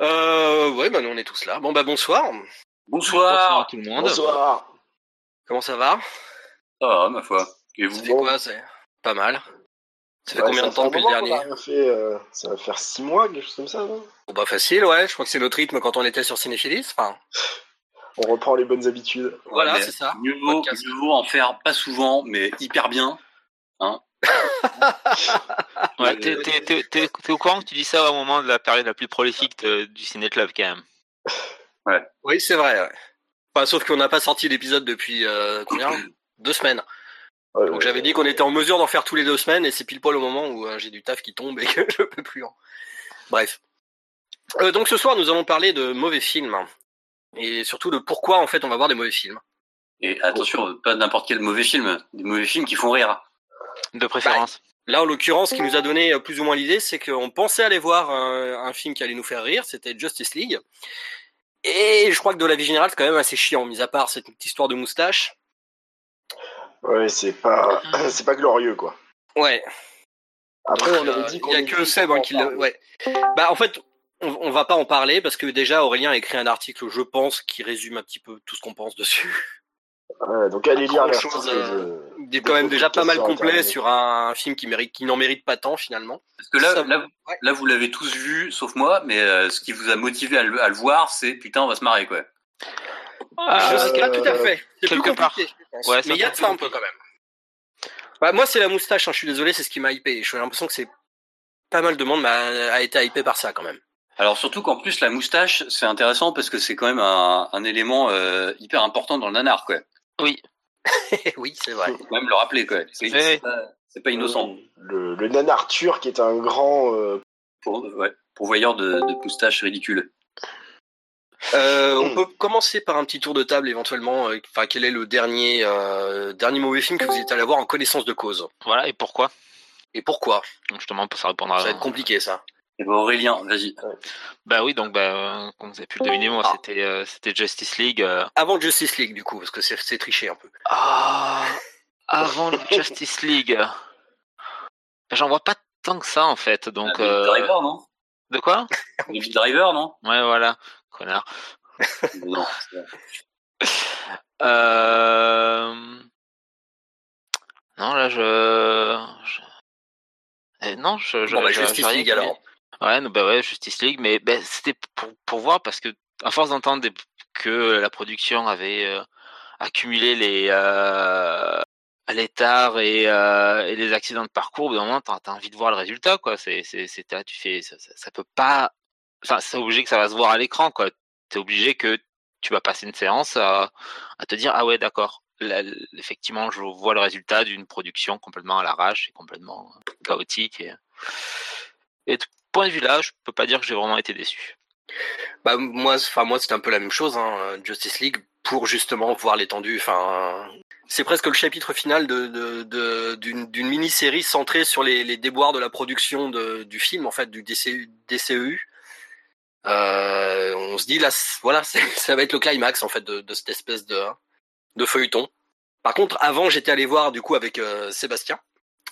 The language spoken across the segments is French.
Euh, ouais, bah nous on est tous là. Bon bah bonsoir. Bonsoir. tout le monde. Bonsoir. Comment ça va? Ça va, ma foi. Et vous? Ça fait quoi? C'est pas mal. Ça fait Ouais, combien ça de temps depuis le dernier? a rien fait, euh, Ça va faire six mois, quelque chose comme ça, non? Bon bah facile, ouais. Je crois que c'est notre rythme quand on était sur Cinéphilis. Enfin, On reprend les bonnes habitudes. voilà, c'est ça. Mieux vaut, mieux vaut en faire pas souvent, mais hyper bien. Ouais, t'es, t'es- t'es- t'es- t'es au courant que tu dis ça au moment de la période la plus prolifique de- du Ciné Club quand même. Oui, c'est vrai. Ouais. Enfin, sauf qu'on n'a pas sorti l'épisode depuis euh, combien Deux semaines. Ouais, Donc ouais. j'avais dit qu'on était en mesure d'en faire tous les deux semaines et c'est pile poil au moment où euh, j'ai du taf qui tombe et que je peux plus. en- Bref. Euh, donc ce soir nous allons parler de mauvais films et surtout de pourquoi en fait on va voir des mauvais films. Et attention, pas n'importe quel mauvais film. Des mauvais films qui font rire. De préférence. Là en l'occurrence ce qui nous a donné euh, plus ou moins l'idée c'est qu'on pensait aller voir un, un film qui allait nous faire rire, c'était Justice League. Et je crois que de la vie générale c'est quand même assez chiant, mis à part cette petite histoire de moustache. Ouais, c'est pas, c'est pas glorieux, quoi. Ouais. Après, on Euh, avait dit qu'on Il y a que Seb hein, en qui le. parler. Ouais. Bah en fait, on, on va pas en parler parce que déjà Aurélien a écrit un article, je pense, qui résume un petit peu tout ce qu'on pense dessus. Ouais, donc allez lire Grand-chose, l'article. euh, de- Il est quand même déjà pas mal complet Internet. sur un, film qui mérite, qui n'en mérite pas tant finalement. Parce que là, Ça- là, ouais. là vous l'avez tous vu, sauf moi, mais euh, ce qui vous a motivé à le, à le voir, c'est putain, on va se marrer, quoi. Ah, je sais pas tout à euh, fait. C'est plus compliqué. Ouais, c'est Mais il y a de ça un peu quand même. Bah, moi, c'est la moustache. hein, je suis désolé, c'est ce qui m'a hypé. J'ai l'impression que c'est pas mal de monde m'a a été hypé par ça quand même. Alors surtout qu'en plus, la moustache, c'est intéressant parce que c'est quand même un, un élément euh, hyper important dans le nanar, quoi. Oui. oui, c'est vrai. Faut quand même le rappeler. C'est Ouais. c'est pas, c'est pas innocent. Le, le nanar turc est un grand. euh, Pour, ouais, pourvoyeur de, de moustaches ridicules. Euh, Hmm. on peut commencer par un petit tour de table éventuellement. euh, Enfin, quel est le dernier euh, dernier mauvais film que vous êtes allé voir en connaissance de cause? Voilà, et pourquoi? Et pourquoi? Justement, ça répondra. Ça va être compliqué ça. Et ben Aurélien, vas-y. Bah oui, donc bah, euh, comme vous avez pu le deviner, moi Ah. c'était euh, c'était Justice League. euh, Avant Justice League du coup, parce que c'est c'est triché un peu. Ah, avant le Justice League. J'en vois pas tant que ça en fait, donc. Ah, euh, Driver, non? De quoi? Baby Driver, non? Ouais, voilà, connard. Non. Euh... Là, je... je- Eh, non, je... je Bon, bah, je- Justice League alors. Ouais, bah ouais, Justice League, mais ben, c'était pour, pour voir parce que à force d'entendre que la production avait euh, accumulé les euh, les tares et, euh, et les accidents de parcours, au bout d'un moment, t'as as envie de voir le résultat, quoi. C'est tu fais ça, peut pas, enfin, c'est obligé que ça va se voir à l'écran, quoi. T'es obligé que tu vas passer une séance à, te dire ah ouais d'accord. Effectivement, je vois le résultat d'une production complètement à l'arrache et complètement chaotique et, et point de vue là, je peux pas dire que j'ai vraiment été déçu. Bah moi, enfin moi c'était un peu la même chose, hein, Justice League, pour justement voir l'étendue. Enfin, c'est presque le chapitre final de d'une mini-série centrée sur les, les déboires de la production du film, en fait, du DCU. DCEU. Euh, on se dit là, voilà, ça va être le climax en fait de, cette espèce de de feuilleton. Par contre, avant, j'étais allé voir du coup avec euh, Sébastien.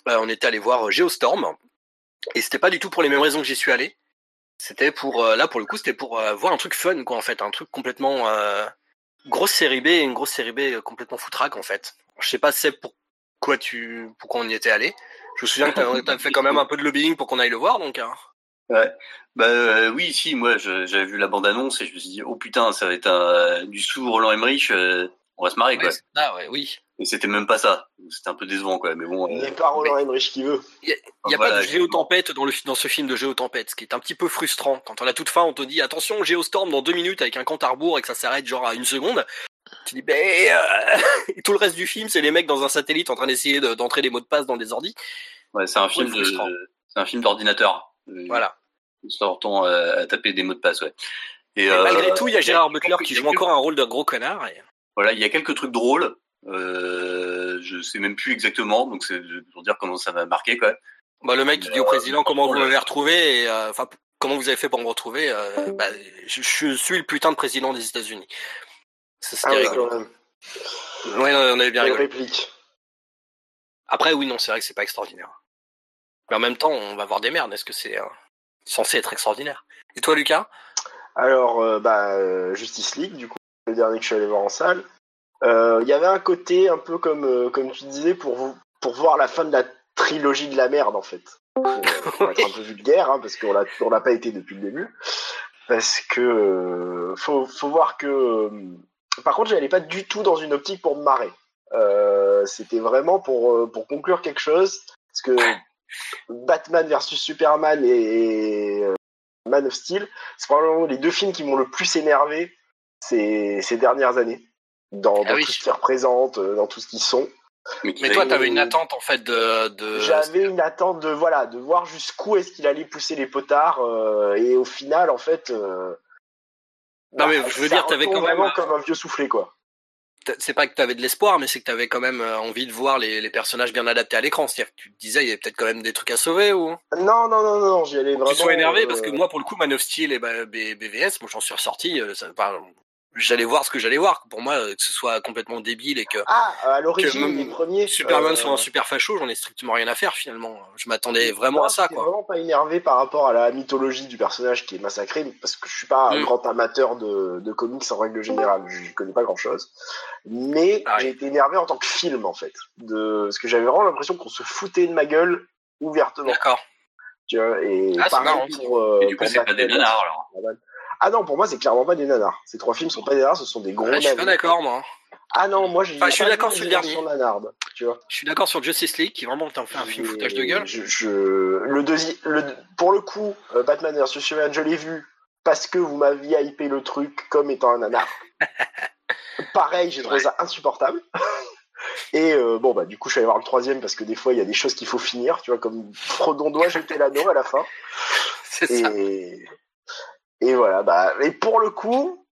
Euh, on était allé voir Geostorm et c'était pas du tout pour les mêmes raisons que j'y suis allé. C'était pour euh, là pour le coup c'était pour euh, voir un truc fun quoi en fait un truc complètement euh, grosse série B une grosse série B complètement foutraque en fait. Je sais pas c'est pourquoi tu pourquoi on y était allé. Je me souviens que t'as fait quand même un peu de lobbying pour qu'on aille le voir donc. hein. Ouais. Bah euh, oui, si, moi j'avais vu la bande-annonce et je me suis dit, oh putain, ça va être un, du sous Roland Emmerich, euh, on va se marrer, quoi. Ouais, c'est ça, ouais, oui. Et c'était même pas ça. C'était un peu décevant, quoi. Mais bon. Il euh, n'est pas Roland Emmerich qui veut. Il y a voilà, pas de géotempête dans le dans ce film de géotempête, ce qui est un petit peu frustrant. Quand on a toute fin, on te dit attention géostorm dans deux minutes avec un compte à rebours et que ça s'arrête genre à une seconde. Tu dis ben euh, et tout le reste du film c'est les mecs dans un satellite en train d'essayer de- d'entrer des mots de passe dans des ordis. Ouais, c'est un film de, c'est un film d'ordinateur. Euh, Voilà. Ils leur temps à, taper des mots de passe, ouais. Et, Et euh, malgré tout, il y a Gérard Butler y qui a joue encore un rôle de gros connard. et- Voilà, il y a quelques trucs drôles. Euh, je sais même plus exactement, donc c'est pour dire comment ça m'a marqué, quoi. Bah, le mec qui dit au Euh, président comment vous drôle. m'avez retrouvé et euh, enfin comment vous avez fait pour me retrouver. euh, bah, je, je suis le putain de président des États-Unis. C'était Ah rigolo. Ouais, on avait bien rigolé. réplique. Après, oui, non, c'est vrai que c'est pas extraordinaire. Mais en même temps, on va voir des merdes. Est-ce que c'est euh, censé être extraordinaire? Et toi, Lucas? Alors, euh, bah, Justice League, du coup, dernier que je suis allé voir en salle. Euh, Il y avait un côté un peu comme, euh, comme tu disais, pour, pour voir la fin de la trilogie de la merde, en fait. Pour, être un peu vulgaire, hein, parce qu'on l'a on l'a pas été depuis le début. Parce que euh, faut, faut voir que. Par contre, j'allais pas du tout dans une optique pour me marrer. Euh, C'était vraiment pour, pour conclure quelque chose. Parce que Batman versus Superman et, Man of Steel, c'est probablement les deux films qui m'ont le plus énervé ces, ces dernières années. Dans, Ah dans oui. tout ce qu'ils représentent, euh, dans tout ce qu'ils sont. Mais toi, t'avais une attente en fait de. de... J'avais une attente de voilà de voir jusqu'où est-ce qu'il allait pousser les potards euh, et au final en fait euh, Non, mais bah, je veux dire, t'avais quand même- vraiment comme un vieux soufflé quoi. C'est pas que t'avais de l'espoir, mais c'est que t'avais quand même euh, envie de voir les, les personnages bien adaptés à l'écran. C'est-à-dire que tu te disais, il y avait peut-être quand même des trucs à sauver ou? Non non non non, j'y allais vraiment. tu sois énervé, euh, parce que moi, pour le coup, Man of Steel et bah, B- BVS, moi, j'en suis ressorti. euh, ça- j'allais voir ce que j'allais voir. Pour moi, euh, que ce soit complètement débile et que Ah à l'origine même les premiers. Superman euh, soit un super facho, j'en ai strictement rien à faire finalement. Je m'attendais vraiment à ça, quoi. vraiment pas énervé par rapport à la mythologie du personnage qui est massacré parce que je suis pas un Mm. grand amateur de, de comics en règle générale. Je connais pas grand chose. Mais Ah j'ai été énervé en tant que film en fait. De parce que j'avais vraiment l'impression qu'on se foutait de ma gueule ouvertement. D'accord. Tu vois, et Ah, pareil marrant. pour, euh, Et du coup, c'est pas des nanars alors. Ah non, pour moi, c'est clairement pas des nanars. Ces trois films sont pas des nanars, ce sont des gros Ah, je suis pas d'accord, moi. Ah non, moi, j'ai Enfin, je suis d'accord sur le dernier. nanardes, tu vois. Je suis d'accord sur Justice League, qui vraiment t'en fait un film Et foutage de gueule. Je, je- le deuxi- le, pour le coup, euh, Batman vs Superman, je l'ai vu parce que vous m'aviez hypé le truc comme étant un nanar. Pareil, j'ai trouvé Ouais. ça insupportable. Et euh, bon, bah, du coup, je suis allé voir le troisième parce que des fois, il y a des choses qu'il faut finir, tu vois, comme Frodon doit jeter l'anneau à la fin. C'est ça. Et, voilà, bah, et pour le coup,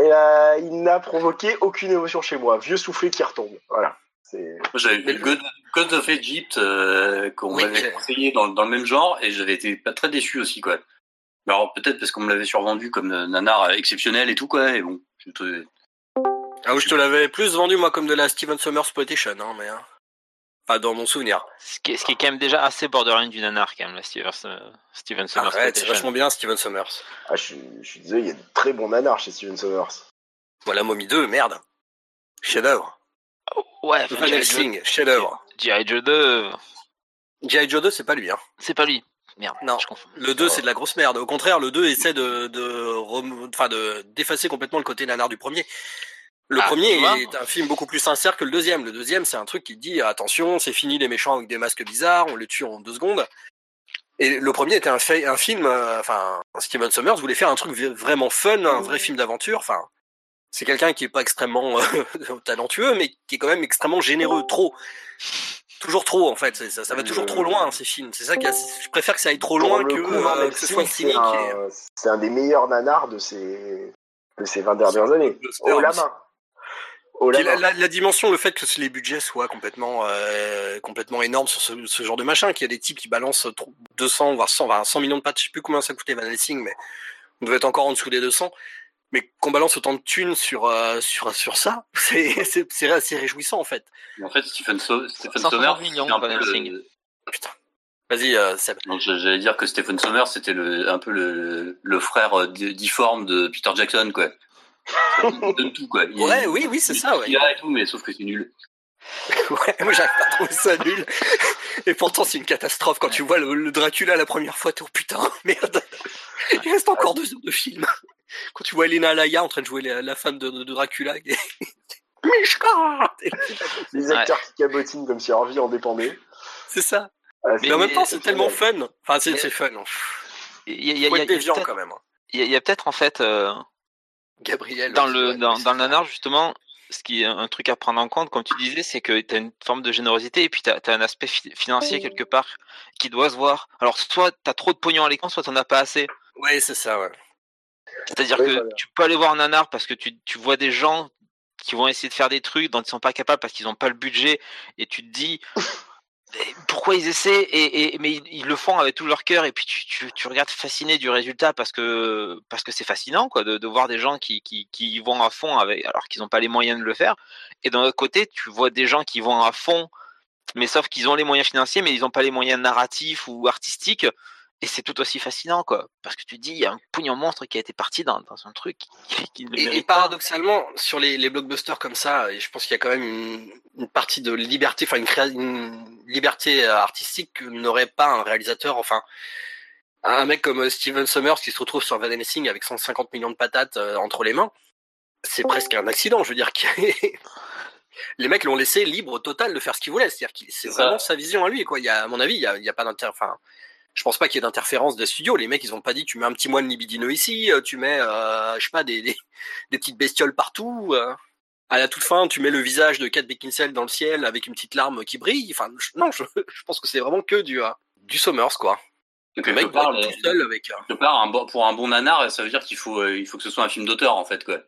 euh, il n'a provoqué aucune émotion chez moi. Vieux soufflé qui retombe. Voilà. J'avais vu God, God of Egypt euh, qu'on Oui, m'avait conseillé dans, dans le même genre et j'avais été pas très déçu aussi quoi. Mais Alors peut-être parce qu'on me l'avait survendu comme nanar exceptionnel et tout quoi. Et bon, je te- Ah, oui, je te l'avais plus vendu, moi, comme de la Steven Sommers Exploitation, hein, mais. hein. Pas dans mon souvenir. Ce qui, est, ce qui est quand même déjà assez borderline du nanar, quand même, la Steven, euh, Steven Sommers. Arrête, c'est vachement bien, Steven Sommers. Ah, je, suis, je suis désolé, il y a de très bons nanars chez Steven Sommers. Voilà, Mommy 2, merde. Chef-d'œuvre. Ouais, Van Helsing, chef-d'œuvre. G.I. Joe 2, G.I. Joe 2, c'est pas lui, hein. c'est pas lui. Merde, Non. je confonds. Le 2, c'est de la grosse merde. Au contraire, le 2 essaie de, de, rem- enfin, de, d'effacer complètement le côté nanar du premier. Le Ah, premier est un film beaucoup plus sincère que le deuxième. Le deuxième, c'est un truc qui dit, attention, c'est fini les méchants avec des masques bizarres, on les tue en deux secondes. Et le premier était un, fait, un film, euh, enfin, Steven Sommers voulait faire un truc vraiment fun, un vrai film d'aventure. Enfin, c'est quelqu'un qui est pas extrêmement euh, talentueux, mais qui est quand même extrêmement généreux, trop. Toujours trop, en fait. Ça, ça va toujours trop loin, ces films. C'est ça qui, je préfère que ça aille trop loin que, le coup, euh, que ce soit c'est cynique. un, c'est un des meilleurs nanars de ces, de ces 20 dernières années. Haut la main. Haut la la, la- la dimension, le fait que les budgets soient complètement, euh, complètement énormes sur ce, ce genre de machin, qu'il y a des types qui balancent trop- 200 voire 100, voire 100 millions de pattes, je sais plus combien ça coûtait Van Helsing, mais on devait être encore en dessous des 200. Mais qu'on balance autant de thunes sur euh, sur sur ça, c'est c'est c'est assez réjouissant en fait. Mais En fait, Stephen, so Stephen 160 Sommers, millions, c'est un Van peu le- Helsing. Putain. Vas-y, euh, Seb. J'allais dire que Stephen Sommers, c'était le, un peu le, le frère euh, di- difforme de Peter Jackson, quoi. Il donne tout, quoi. Il- Ouais, oui, oui, c'est ça, ouais. Il a et tout, mais sauf que c'est nul. Ouais, moi j'arrive pas à trouver ça nul. Et pourtant c'est une catastrophe quand tu vois le, le Dracula la première fois, t'es oh putain, merde. Il reste encore deux heures de film. Quand tu vois Elena Alaya en train de jouer la, la femme de, de Dracula. Mishka Les acteurs qui cabotinent comme si leur vie en dépendait. C'est ça. Ah, Mais, en même temps c'est tellement fun. Enfin c'est fun. Il y a, il y a- y a- y déviant quand même. hein. il y a- il y a peut-être en fait euh, Gabriel. dans le dans, le nanar justement ce qui est un truc à prendre en compte comme tu disais c'est que tu as une forme de générosité et puis tu as, un aspect fi- financier quelque part qui doit se voir alors soit tu as trop de pognon à l'écran soit tu as pas assez Ouais, c'est ça, ouais. c'est-à-dire Oui, que voilà. tu peux aller voir un nanar parce que tu, tu vois des gens qui vont essayer de faire des trucs dont ils sont pas capables parce qu'ils n'ont pas le budget et tu te dis pourquoi ils essaient et, mais ils, le font avec tout leur cœur et puis tu, tu, regardes fasciné du résultat parce que c'est fascinant quoi de, voir des gens qui, qui, vont à fond avec alors qu'ils n'ont pas les moyens de le faire. Et d'un autre côté tu vois des gens qui vont à fond mais sauf qu'ils ont les moyens financiers mais ils n'ont pas les moyens narratifs ou artistiques et c'est tout aussi fascinant, quoi. Parce que tu dis, il y a un pognon monstre qui a été parti dans, dans un truc qui, ne et, et paradoxalement, sur les, les, blockbusters comme ça, je pense qu'il y a quand même une, une partie de liberté, enfin une, une liberté artistique que n'aurait pas un réalisateur, enfin un mec comme Steven Summers qui se retrouve sur Van Helsing avec 150 millions de patates euh, entre les mains. C'est presque un accident, je veux dire. les mecs l'ont laissé libre total de faire ce qu'il voulait. C'est-à-dire que c'est vraiment sa vision à lui. Quoi. Il y a, à mon avis, il y a, il y a pas. Enfin, je pense pas qu'il y ait d'interférence des studios. Les mecs, ils ont pas dit tu mets un petit moine libidineux ici, euh, tu mets, euh, je sais pas, des, des, des, petites bestioles partout. Euh. À la toute fin, tu mets le visage de Kate Beckinsale dans le ciel avec une petite larme qui brille. Enfin, je, non, je, je, pense que c'est vraiment que du, euh, du Summers, quoi. Le mec part, tout seul avec. Part, un bon, pour un bon nanar, ça veut dire qu'il faut, il faut que ce soit un film d'auteur, en fait, quoi.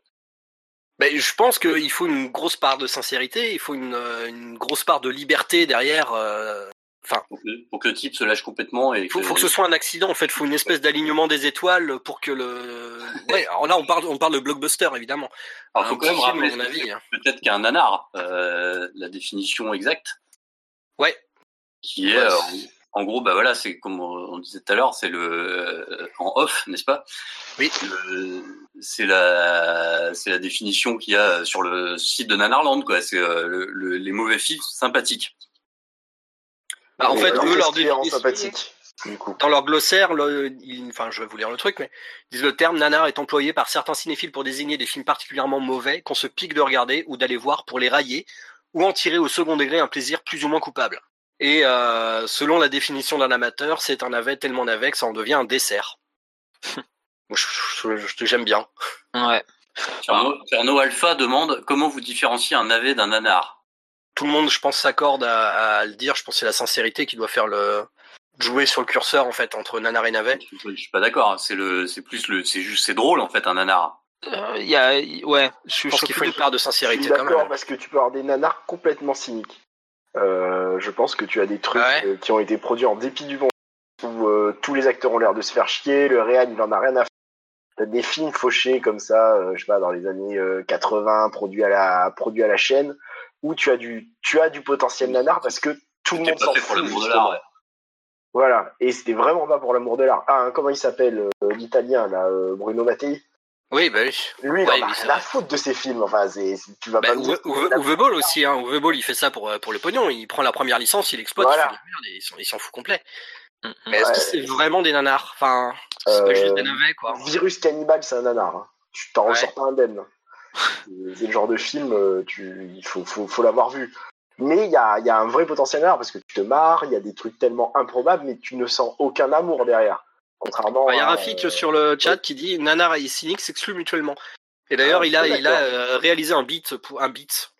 Ben, je pense qu'il faut une grosse part de sincérité, il faut une, une grosse part de liberté derrière. Euh, enfin, pour, que, pour que le type se lâche complètement et. Il faut, faut, que ce soit un accident. En fait, il faut une espèce d'alignement des étoiles pour que le. Ouais. Alors là, on parle, on parle de blockbuster évidemment. Alors, faut quand même rappeler. Hein. Peut-être qu'un nanar, euh, la définition exacte. Ouais. Qui est. Ouais. Euh, en gros, bah voilà, c'est comme on disait tout à l'heure, c'est le euh, en off, n'est-ce pas? Oui. C'est la c'est la définition qu'il y a sur le site de Nanarland, quoi. C'est le, le, les mauvais films sympathiques. Bah, en fait, eux, leur sympathique. Du coup. Dans leur glossaire, le, il, enfin, je vais vous lire le truc, mais ils disent le terme nanar est employé par certains cinéphiles pour désigner des films particulièrement mauvais qu'on se pique de regarder ou d'aller voir pour les railler ou en tirer au second degré un plaisir plus ou moins coupable. Et euh, selon la définition d'un amateur, c'est un navet tellement navet que ça en devient un dessert. J'aime bien. Ouais. Alpha demande comment vous différenciez un navet d'un nanar? Tout le monde, je pense, s'accorde à, à, le dire. Je pense que c'est la sincérité qui doit faire le jouer sur le curseur en fait entre nanar et navet. Je suis pas d'accord. C'est le, c'est plus le, c'est juste, c'est drôle en fait un nanar. Il euh, y a, ouais, je, je pense qu'il faut une part de sincérité. Je suis d'accord parce que tu peux avoir des nanars complètement cyniques. Euh, je pense que tu as des trucs ouais. euh, qui ont été produits en dépit du vent, où euh, tous les acteurs ont l'air de se faire chier, le réel il en a rien à faire. T'as des films fauchés comme ça, euh, je sais pas, dans les années 80, produits à la produits à la chaîne, où tu as du tu as du potentiel nanar parce que tout le monde s'en fout. Pour l'art, ouais. Voilà, et c'était vraiment pas pour l'amour de l'art. Ah, hein, comment il s'appelle l'italien là, Bruno Mattei? Oui, bah oui. Lui, il ouais, en a à foutre de ses films. Enfin, c'est, tu vas bah, pas Ball aussi, hein. Uwe Ball, il fait ça pour, pour le pognon. Il prend la première licence, il exploite, voilà. il, la s'en fout complet. Mm, Mais est-ce que c'est vraiment des nanars? Enfin, c'est euh, pas juste des navets, quoi. Virus Cannibal, c'est un nanar. Hein. Tu t'en ouais. ressors pas indemne. C'est le genre de film, euh, tu, il faut, faut, faut l'avoir vu. Mais il y a, y a un vrai potentiel nanar parce que tu te marres, il y a des trucs tellement improbables, mais tu ne sens aucun amour derrière. Contrairement Il y a Rafik euh... sur le chat qui dit Nanar et cynique s'excluent mutuellement. Et d'ailleurs, ah, il a, il a euh, réalisé un beat pour un beat,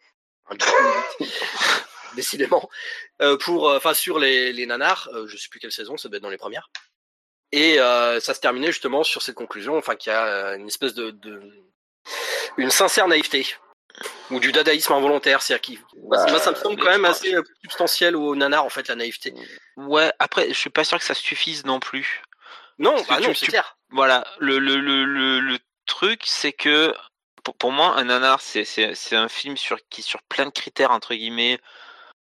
un beat, un beat décidément, euh, pour, enfin sur les, les nanars. Je sais plus quelle saison, ça doit être dans les premières. Et ça se terminait justement sur cette conclusion, enfin qu'il y a une espèce de, de, une sincère naïveté ou du dadaïsme involontaire, c'est-à-dire qui, bah, moi ça me semble quand même assez substantiel au nanar en fait la naïveté. Ouais, après je suis pas sûr que ça suffise non plus. Non, bah non, c'est clair. Voilà, le, le, le, truc, c'est que pour, pour, moi, un nanar, c'est, c'est, c'est un film sur, qui, sur plein de critères, entre guillemets,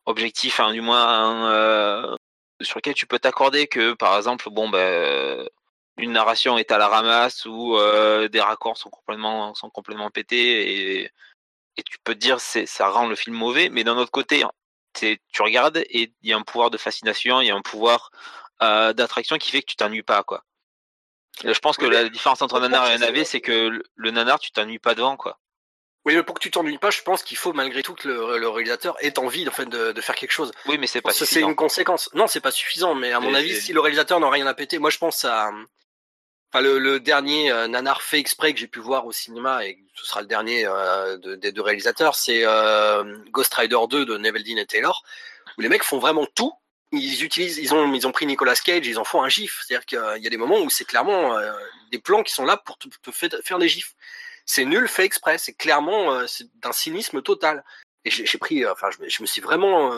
objectifs, hein, du moins, un, euh, sur lequel tu peux t'accorder que, par exemple, bon, ben, une narration est à la ramasse ou euh, des raccords sont complètement, sont complètement pétés et, et tu peux te dire c'est ça rend le film mauvais, mais d'un autre côté, tu regardes et il y a un pouvoir de fascination, il y a un pouvoir euh, d'attraction qui fait que tu t'ennuies pas, quoi. Je pense que oui, la différence entre un nanar et un navet, c'est que le nanar, tu t'ennuies pas devant, quoi. Oui, mais pour que tu t'ennuies pas, je pense qu'il faut malgré tout que le, le, réalisateur ait envie en fait, de, de faire quelque chose. Oui, mais c'est pas suffisant. C'est une conséquence. Non, c'est pas suffisant, mais à mon et avis, si le réalisateur n'a rien à péter, moi je pense à. Le, le dernier euh, nanar fait exprès que j'ai pu voir au cinéma, et ce sera le dernier euh, de, des deux réalisateurs, c'est euh, Ghost Rider 2 de Neveldine et Taylor, où les mecs font vraiment tout ils utilisent, ils ont, ils ont pris Nicolas Cage, ils en font un gif. C'est-à-dire qu'il y a des moments où c'est clairement euh, des plans qui sont là pour te, te faire des gifs. C'est nul, fait exprès. C'est clairement, euh, d'un cynisme total. Et j'ai pris, enfin, je, je, me suis vraiment,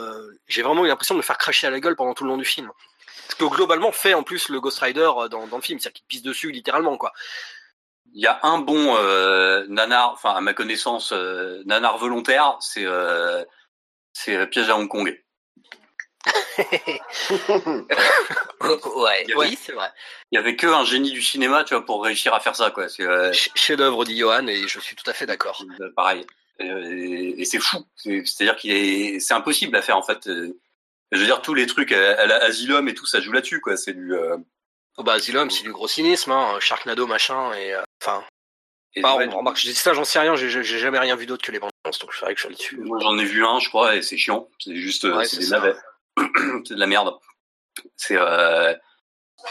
j'ai vraiment eu l'impression de me faire cracher à la gueule pendant tout le long du film. Ce que globalement fait en plus le Ghost Rider dans, dans le film, c'est-à-dire qu'il pisse dessus littéralement, quoi. Il y a un bon euh, nanar, enfin à ma connaissance, nanar volontaire, c'est c'est Piège à Hong Kong. ouais, oui, c'est vrai. Il y avait que un génie du cinéma, tu vois, pour réussir à faire ça, quoi. C'est euh, Chef-d'œuvre dit Johan et je suis tout à fait d'accord. euh, pareil. Euh, Et, et c'est fou. C'est- C'est-à-dire qu'il est, c'est impossible à faire en fait. Euh, Je veux dire, tous les trucs à, la Asylum et tout, ça joue là-dessus, quoi. C'est du. euh, Oh, bah, Asylum, c'est du gros cynisme, hein. Sharknado, machin, et euh, enfin. et Bah, on remarque, je dis ça, j'en sais rien, j'ai jamais rien vu d'autre que les bandes donc c'est vrai que je suis là-dessus. Moi, j'en ai vu un, je crois, et c'est chiant. C'est juste, euh, Ouais, c'est des navets. c'est de la merde. C'est, euh,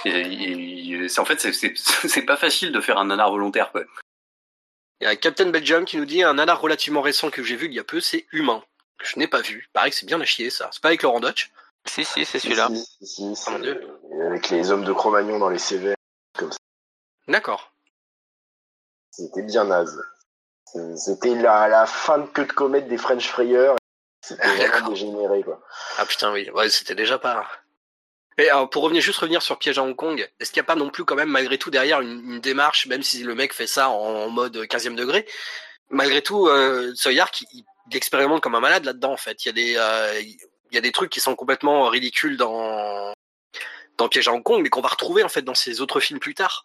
en fait, c'est pas facile de faire un nanar volontaire, quoi. Il y a Captain Belgium qui nous dit un nanar relativement récent que j'ai vu il y a peu, c'est Humain. Que Je n'ai pas vu. Pareil que c'est bien à chier, ça. C'est pas avec Laurent Dutch. Si, si, c'est celui-là. Si, si, si, Oh avec les hommes de Cro-Magnon dans les CV, D'accord. c'était bien naze. C'était la, la fin de queue de comète des French Frayeurs. C'était Ah, vraiment dégénéré, quoi. Ah putain, oui. Ouais, c'était déjà pas. Et alors, pour revenir, juste revenir sur Piège à Hong Kong, est-ce qu'il n'y a pas non plus quand même, malgré tout, derrière une, une démarche, même si le mec fait ça en, en mode 15e degré, malgré tout, euh, Sawyer, qui, il, il expérimente comme un malade là-dedans, en fait. Il y a des, euh, il y a des trucs qui sont complètement ridicules dans, dans Piège à Hong Kong, mais qu'on va retrouver, en fait, dans ses autres films plus tard.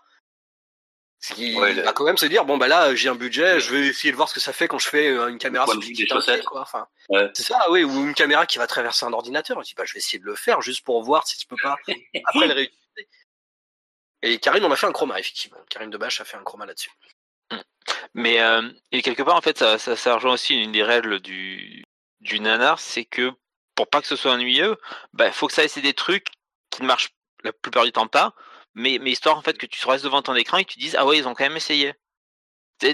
Il Ouais, le- va quand même se dire, bon, bah là, j'ai un budget, je vais essayer de voir ce que ça fait quand je fais euh, une caméra sur une chaussettes. quoi. Enfin, Ouais. c'est ça, oui, ou une caméra qui va traverser un ordinateur. Je dis, bah, je vais essayer de le faire juste pour voir si tu peux pas après le réutiliser. Et Karim en a fait un chroma, effectivement. Karim Debache a fait un chroma là-dessus. Mais euh, et quelque part, en fait, ça, ça, ça rejoint aussi une des règles du, du nanar, c'est que pour pas que ce soit ennuyeux, bah, faut que ça ait des trucs qui ne marchent la plupart du temps pas, mais, mais histoire en fait que tu restes devant ton écran et que tu dises ah ouais ils ont quand même essayé.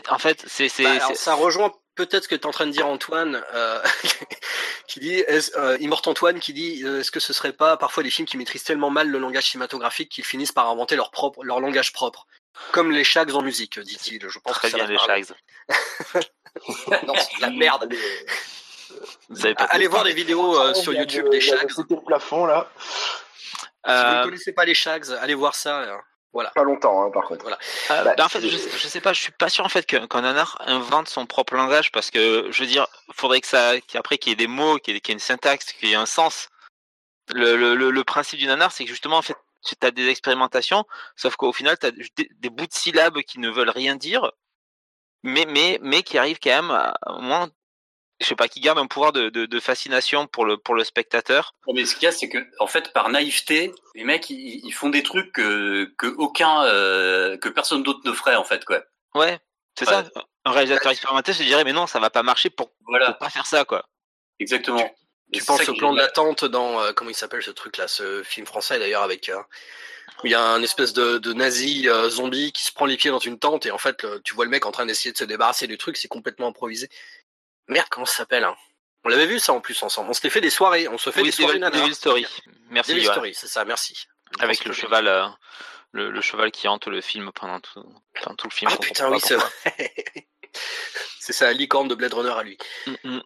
En fait, c'est Bah, c'est- ça rejoint peut-être ce que tu es en train de dire, Antoine, euh, qui dit, euh, Immorte Antoine, qui dit, euh, est-ce que ce serait pas parfois des films qui maîtrisent tellement mal le langage cinématographique qu'ils finissent par inventer leur propre, leur langage propre, comme les shags en musique, dit-il. Je pense très que ça bien les shags. non, c'est de la merde. Allez, Vous savez pas. Allez voir des vidéos euh, sur il y a YouTube de- des shags. le plafond, là. Si vous ne Euh, connaissez pas les shags, allez voir ça. euh, Voilà. Pas longtemps, hein, par contre. Euh, Bah, bah, en fait, je, je sais pas, je suis pas sûr en fait que- qu'un nanar invente son propre langage parce que je veux dire, faudrait que ça, qu'après qu'il y ait des mots, qu'il y ait, qu'il y ait une syntaxe, qu'il y ait un sens. Le, le, le, le principe du nanar, c'est que justement en fait, tu as des expérimentations, sauf qu'au final, tu as des, des bouts de syllabes qui ne veulent rien dire, mais mais mais qui arrivent quand même à, au moins, je sais pas, qui gardent un pouvoir de, de, de fascination pour le pour le spectateur. Non, Mais ce qu'il y a, c'est que, en fait, par naïveté, les mecs, ils, ils font des trucs que, que aucun, euh, que personne d'autre ne ferait, en fait, quoi. Ouais, c'est Ouais. ça. Un réalisateur expérimenté se dirait mais non, ça va pas marcher pour, pour Voilà, pas faire ça quoi. exactement. Tu penses au plan de l'attente dans euh, comment il s'appelle ce truc là, ce film français d'ailleurs avec euh, où il y a un espèce de, de nazi euh, zombie qui se prend les pieds dans une tente et en fait le- tu vois le mec en train d'essayer de se débarrasser du truc, c'est complètement improvisé. Merde, comment ça s'appelle hein? On l'avait vu ça en plus ensemble. On s'était fait des soirées, on se fait Oui, des soirées Devil. Devil Story. Merci. Devil Johan. Story, c'est ça, merci. Avec le cheval, euh, le, le cheval qui hante le film pendant tout, pendant tout le film. Ah putain, oui, c'est vrai. c'est ça, la licorne de Blade Runner à lui. Mm, mm.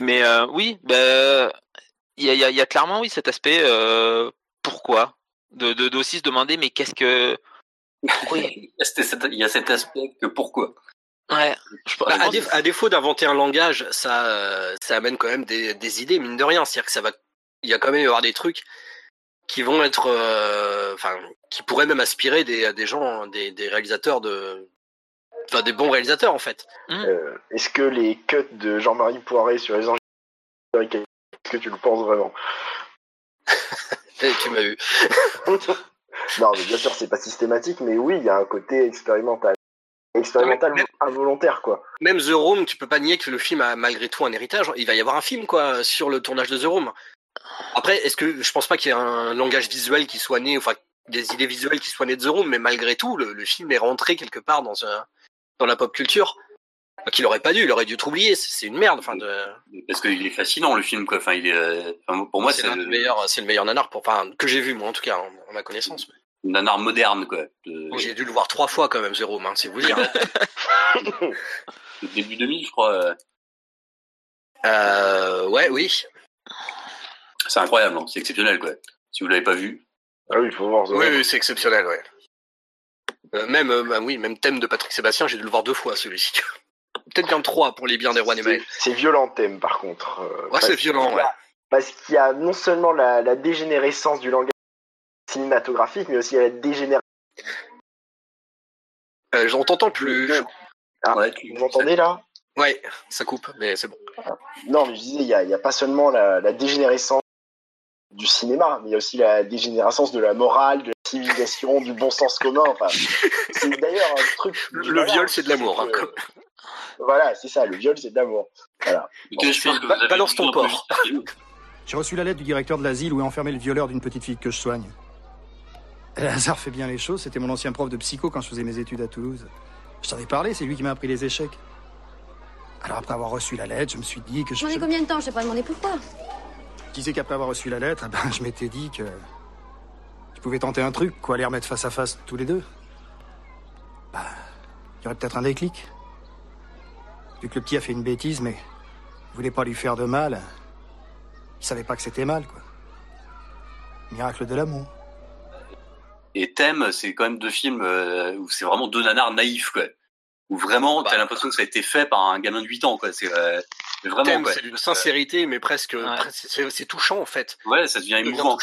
Mais euh, oui, ben, il y, a, il y a- il y a clairement oui cet aspect. euh, pourquoi de, de, d'aussi se demander mais qu'est-ce que oui. Il y a cet- il y a cet aspect que pourquoi. ouais je, Bah, je à, pense- déf- à défaut d'inventer un langage, ça, euh, ça amène quand même des, des idées, mine de rien. C'est-à-dire que ça va, il y a quand même y avoir des trucs qui vont être, euh, enfin, qui pourraient même aspirer des, des gens, des, des réalisateurs de, enfin, des bons réalisateurs en fait. Euh, Est-ce que les cuts de Jean-Marie Poiré sur les anges est-ce que tu le penses vraiment tu m'as eu. Non, mais bien sûr, c'est pas systématique, mais oui, il y a un côté expérimental. Expérimental Mais- involontaire, quoi. Même The Room, tu peux pas nier que le film a malgré tout un héritage. Il va y avoir un film quoi sur le tournage de The Room. Après, est-ce que je pense pas qu'il y ait un langage visuel qui soit né, enfin des idées visuelles qui soient nées de The Room, mais malgré tout, le, le film est rentré quelque part dans un, dans la pop culture. Qu'il aurait pas dû, il aurait dû t'oublier. C'est c'est une merde. Enfin, de, Parce qu'il est fascinant, le film, quoi. Enfin, il est, euh, enfin, pour moi, c'est le meilleurs, c'est le meilleur nanar pour, enfin, que j'ai vu moi en tout cas, en, en ma connaissance. nanar moderne, quoi. De- J'ai dû le voir trois fois quand même, The Room, hein, c'est vous dire. début 2000, je crois. euh, euh, ouais, oui. C'est incroyable, hein, c'est exceptionnel, quoi. Si vous l'avez pas vu. Ah oui, il faut voir. Oui, oui, c'est exceptionnel, ouais. Euh, même, euh, bah oui, même thème de Patrick Sébastien, j'ai dû le voir deux fois celui-ci. Peut-être bien trois pour les biens des rois des C'est- violent thème, par contre. Euh, Ouais, c'est violent, ouais. parce qu'il y a non seulement la, la dégénérescence du langage cinématographique, mais aussi la dégénérescence. J'en t'entends plus. Ah, Ouais, tu- vous m'entendez là? Ouais, ça coupe, mais c'est bon. Non, mais je disais, il y a, pas seulement la, la dégénérescence du cinéma, mais il y a aussi la dégénérescence de la morale, de la civilisation, du bon sens commun. Enfin, c'est d'ailleurs un truc. Le, viol, c'est de l'amour. hein, comme- Voilà, c'est ça, le viol, c'est de l'amour. Voilà. Ba- balance ton porc. J'ai reçu la lettre du directeur de l'asile où est enfermé le violeur d'une petite fille que je soigne. Le hasard fait bien les choses, c'était mon ancien prof de psycho quand je faisais mes études à Toulouse. Je t'en ai parlé, c'est lui qui m'a appris les échecs. Alors après avoir reçu la lettre, je me suis dit que je... J'en ai combien de temps? Je t'ai pas demandé pourquoi. Je disais qu'après avoir reçu la lettre, eh ben, je m'étais dit que... Pouvais tenter un truc, quoi, les remettre face à face tous les deux. Bah, il y aurait peut-être un déclic. Vu que le petit a fait une bêtise, mais... Il voulait pas lui faire de mal. Il savait pas que c'était mal, quoi. Miracle de l'amour. Et Thème, c'est quand même deux films euh, où c'est vraiment deux nanars naïfs, quoi. Où vraiment, Bah. t'as l'impression que ça a été fait par un gamin de 8 ans, quoi. C'est euh, vraiment, c'est d'une sincérité, mais presque, Ouais. c'est touchant en fait. Ouais, ça devient émouvant.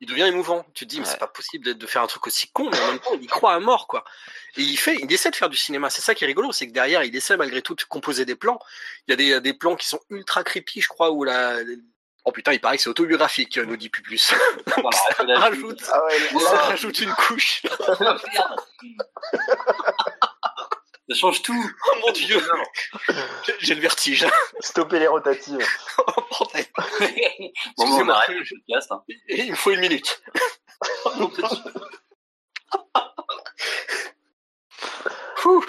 Il devient émouvant. Tu te dis, mais c'est pas possible de, de faire un truc aussi con, mais en même temps, il y croit à mort, quoi. Et il fait, il essaie de faire du cinéma. C'est ça qui est rigolo, c'est que derrière, il essaie malgré tout de composer des plans. Il y a des, des plans qui sont ultra creepy, je crois, où la, oh putain, il paraît que c'est autobiographique, nous dit Publius. Voilà, ça rajoute, Ah ouais, ça rajoute une couche. Ça change tout. Oh mon dieu. J'ai le vertige. stopper les rotatives. Oh, bordel. Bon, bon, on Excusez-moi. arrête le podcast, hein. Et il me faut une minute. Oh, mon Dieu. Ouh.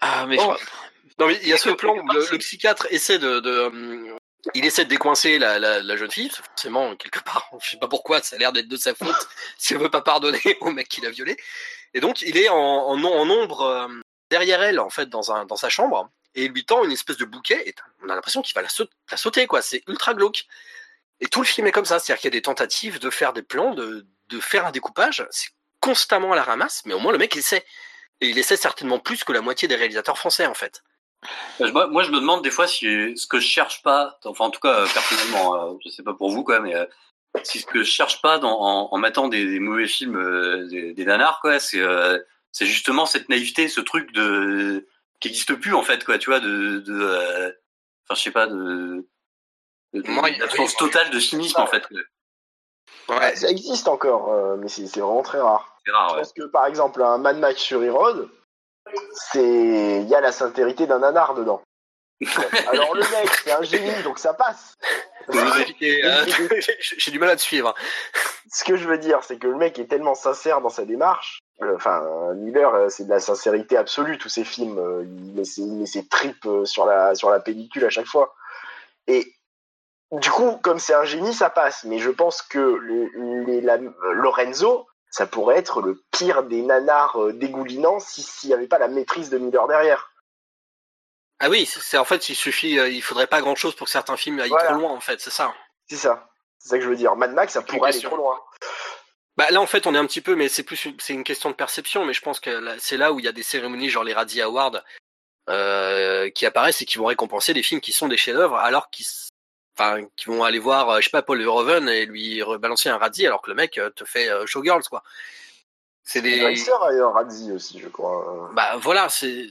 Ah, mais Oh. je- Non mais il y a ce plan où le, le psychiatre essaie de, de hum, il essaie de décoincer la, la, la jeune fille, forcément quelque part, je sais pas pourquoi, ça a l'air d'être de sa faute si elle veut pas pardonner au mec qui l'a violée. Et donc il est en, en, en ombre euh, derrière elle en fait dans un dans sa chambre et il lui tend une espèce de bouquet et on a l'impression qu'il va la, saut- sauter quoi, c'est ultra glauque. Et tout le film est comme ça, c'est-à-dire qu'il y a des tentatives de faire des plans, de, de faire un découpage, c'est constamment à la ramasse, mais au moins le mec essaie. Et il essaie certainement plus que la moitié des réalisateurs français en fait. Euh, Moi, je me demande des fois si ce que je cherche pas, enfin en tout cas euh, personnellement, euh, je sais pas pour vous quoi, mais si ce que je cherche pas dans, en, en mettant des, des mauvais films, euh, des, des nanars quoi, c'est euh, c'est justement cette naïveté, ce truc de qui existe plus en fait quoi, tu vois, de, de euh, enfin je sais pas de, de, oui, totale de cynisme en fait. quoi. Ouais. Ça existe encore, euh, mais c'est c'est vraiment très rare. C'est rare. Je Ouais. pense que par exemple, un Mad Max sur Road, c'est. Il y a la sincérité d'un nanar dedans. Alors le mec, c'est un génie, donc ça passe. Euh, j'ai du mal à te suivre. Ce que je veux dire, c'est que le mec est tellement sincère dans sa démarche. Euh, Enfin, euh, Miller, euh, c'est de la sincérité absolue, tous ses films. euh, Il met ses, il met ses tripes euh, sur la, sur la pellicule à chaque fois. Et du coup, comme c'est un génie, ça passe. Mais je pense que le- les, la- Lorenzo, ça pourrait être le pire des nanars euh, dégoulinants si- s'il n'y avait pas la maîtrise de Miller derrière. Ah oui, c'est en fait, il suffit, euh, il faudrait pas grand chose pour que certains films aillent Voilà. trop loin, en fait, c'est ça. C'est ça. C'est ça que je veux dire. Mad Max, ça pourrait aller trop loin. Bah là, en fait, on est un petit peu, mais c'est plus, une- c'est une question de perception. Mais je pense que c'est là où il y a des cérémonies, genre les Razzie Awards, euh, qui apparaissent et qui vont récompenser des films qui sont des chefs-d'œuvre, alors qu'ils, enfin, qui vont aller voir, euh, je sais pas, Paul Verhoeven et lui rebalancer un Razzie, alors que le mec euh, te fait Showgirls, quoi. C'est des. Racer a eu un Radzi aussi, je crois. Bah voilà, c'est.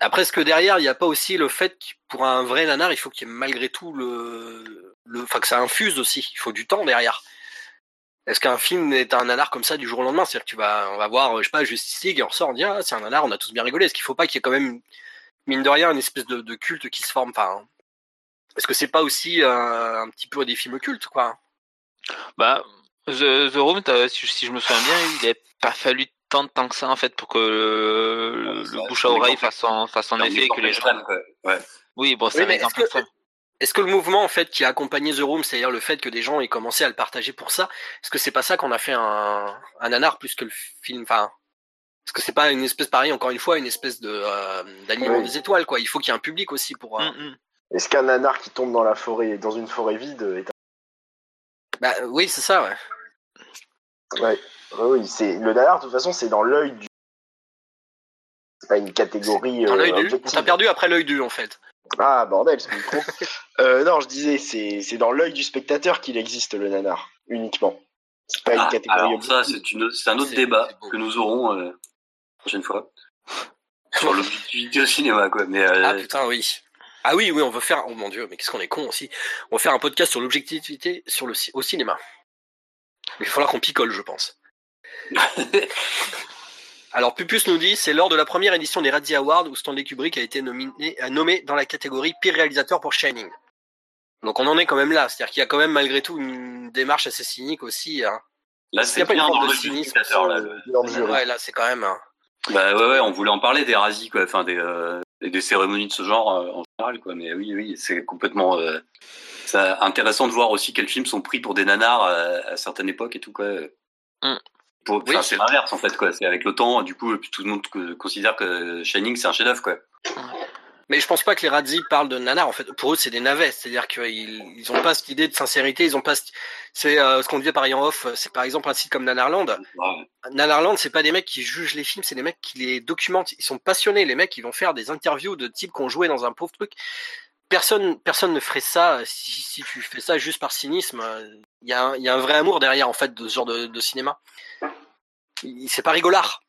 Après, ce que derrière, il n'y a pas aussi le fait que pour un vrai nanar, il faut qu'il y ait malgré tout le, le, enfin que ça infuse aussi. Il faut du temps derrière. Est-ce qu'un film est un nanar comme ça du jour au lendemain? C'est-à-dire que tu vas, on va voir, je sais pas, Justice League et on ressort, on dit ah c'est un nanar, on a tous bien rigolé. Est-ce qu'il faut pas qu'il y ait quand même mine de rien une espèce de, de culte qui se forme? Enfin, est-ce que c'est pas aussi euh, un petit peu des films cultes quoi? Bah, The, The Room, si, si je me souviens bien, il n'a pas fallu tant de temps que ça en fait pour que le, Ouais, ça, le bouche à un oreille fasse son, fasse son un effet et que les gens. Ouais. Oui, bon, c'est Oui, un exemple est-ce que- extrême. Est-ce que le mouvement en fait qui a accompagné The Room, c'est-à-dire le fait que des gens aient commencé à le partager pour ça, est-ce que c'est pas ça qu'on a fait un, un nanar plus que le film Enfin, est-ce que c'est pas une espèce pareil encore une fois une espèce de euh, d'alignement Oui. des étoiles quoi? Il faut qu'il y ait un public aussi pour. euh, Mm, mm. Est-ce qu'un nanar qui tombe dans la forêt, dans une forêt vide, est Bah oui, c'est ça. Ouais. Ouais. Ouais, oui, c'est le nanar. De toute façon, c'est dans l'œil du. C'est pas une catégorie Dans euh, l'œil du. On t'a perdu après l'œil du en fait. Ah bordel, c'est trop. Euh, non, je disais, c'est c'est dans l'œil du spectateur qu'il existe le nanar, uniquement. C'est pas une Ah, catégorie alors ça, objective. c'est une, c'est un autre débat que nous aurons euh, la prochaine fois sur l'objectivité au cinéma, quoi. Mais euh, Ah putain, oui. Ah oui, oui, on veut faire. Oh mon dieu, mais qu'est-ce qu'on est con aussi. On va faire un podcast sur l'objectivité sur le au cinéma. Il va falloir qu'on picole, je pense. Alors Pupus nous dit, c'est lors de la première édition des Razzie Awards où Stanley Kubrick a été nominé, a nommé dans la catégorie pire réalisateur pour Shining. Donc on en est quand même là, c'est-à-dire qu'il y a quand même malgré tout une démarche assez cynique aussi. Hein. là, Il y c'est a pas une bien dans de le cynisme, là. Dans le jury. Ouais, là c'est quand même. hein. Bah ouais, ouais, on voulait en parler des razzies, quoi. Enfin, des, euh, et des cérémonies de ce genre euh, en général, quoi. Mais oui, oui, c'est complètement euh, intéressant de voir aussi quels films sont pris pour des nanars euh, à certaines époques et tout, quoi. Mm. Pour- enfin, Oui. C'est l'inverse, en fait, quoi. C'est avec le temps, du coup, tout le monde co- considère que Shining, c'est un chef-d'œuvre, quoi. Mais je pense pas que les Razzie parlent de nanar. En fait, pour eux, c'est des navets. C'est-à-dire qu'ils ils ont pas cette idée de sincérité. Ils ont pas. C'est euh, ce qu'on disait par en off. C'est par exemple un site comme Nanarland. Ouais. Nanarland, c'est pas des mecs qui jugent les films, c'est des mecs qui les documentent. Ils sont passionnés. Les mecs, ils vont faire des interviews de types qui ont joué dans un pauvre truc. Personne, personne ne ferait ça si, si tu fais ça juste par cynisme. Il y, a un- il y a un vrai amour derrière en fait de ce genre de, de cinéma. C'est pas rigolard.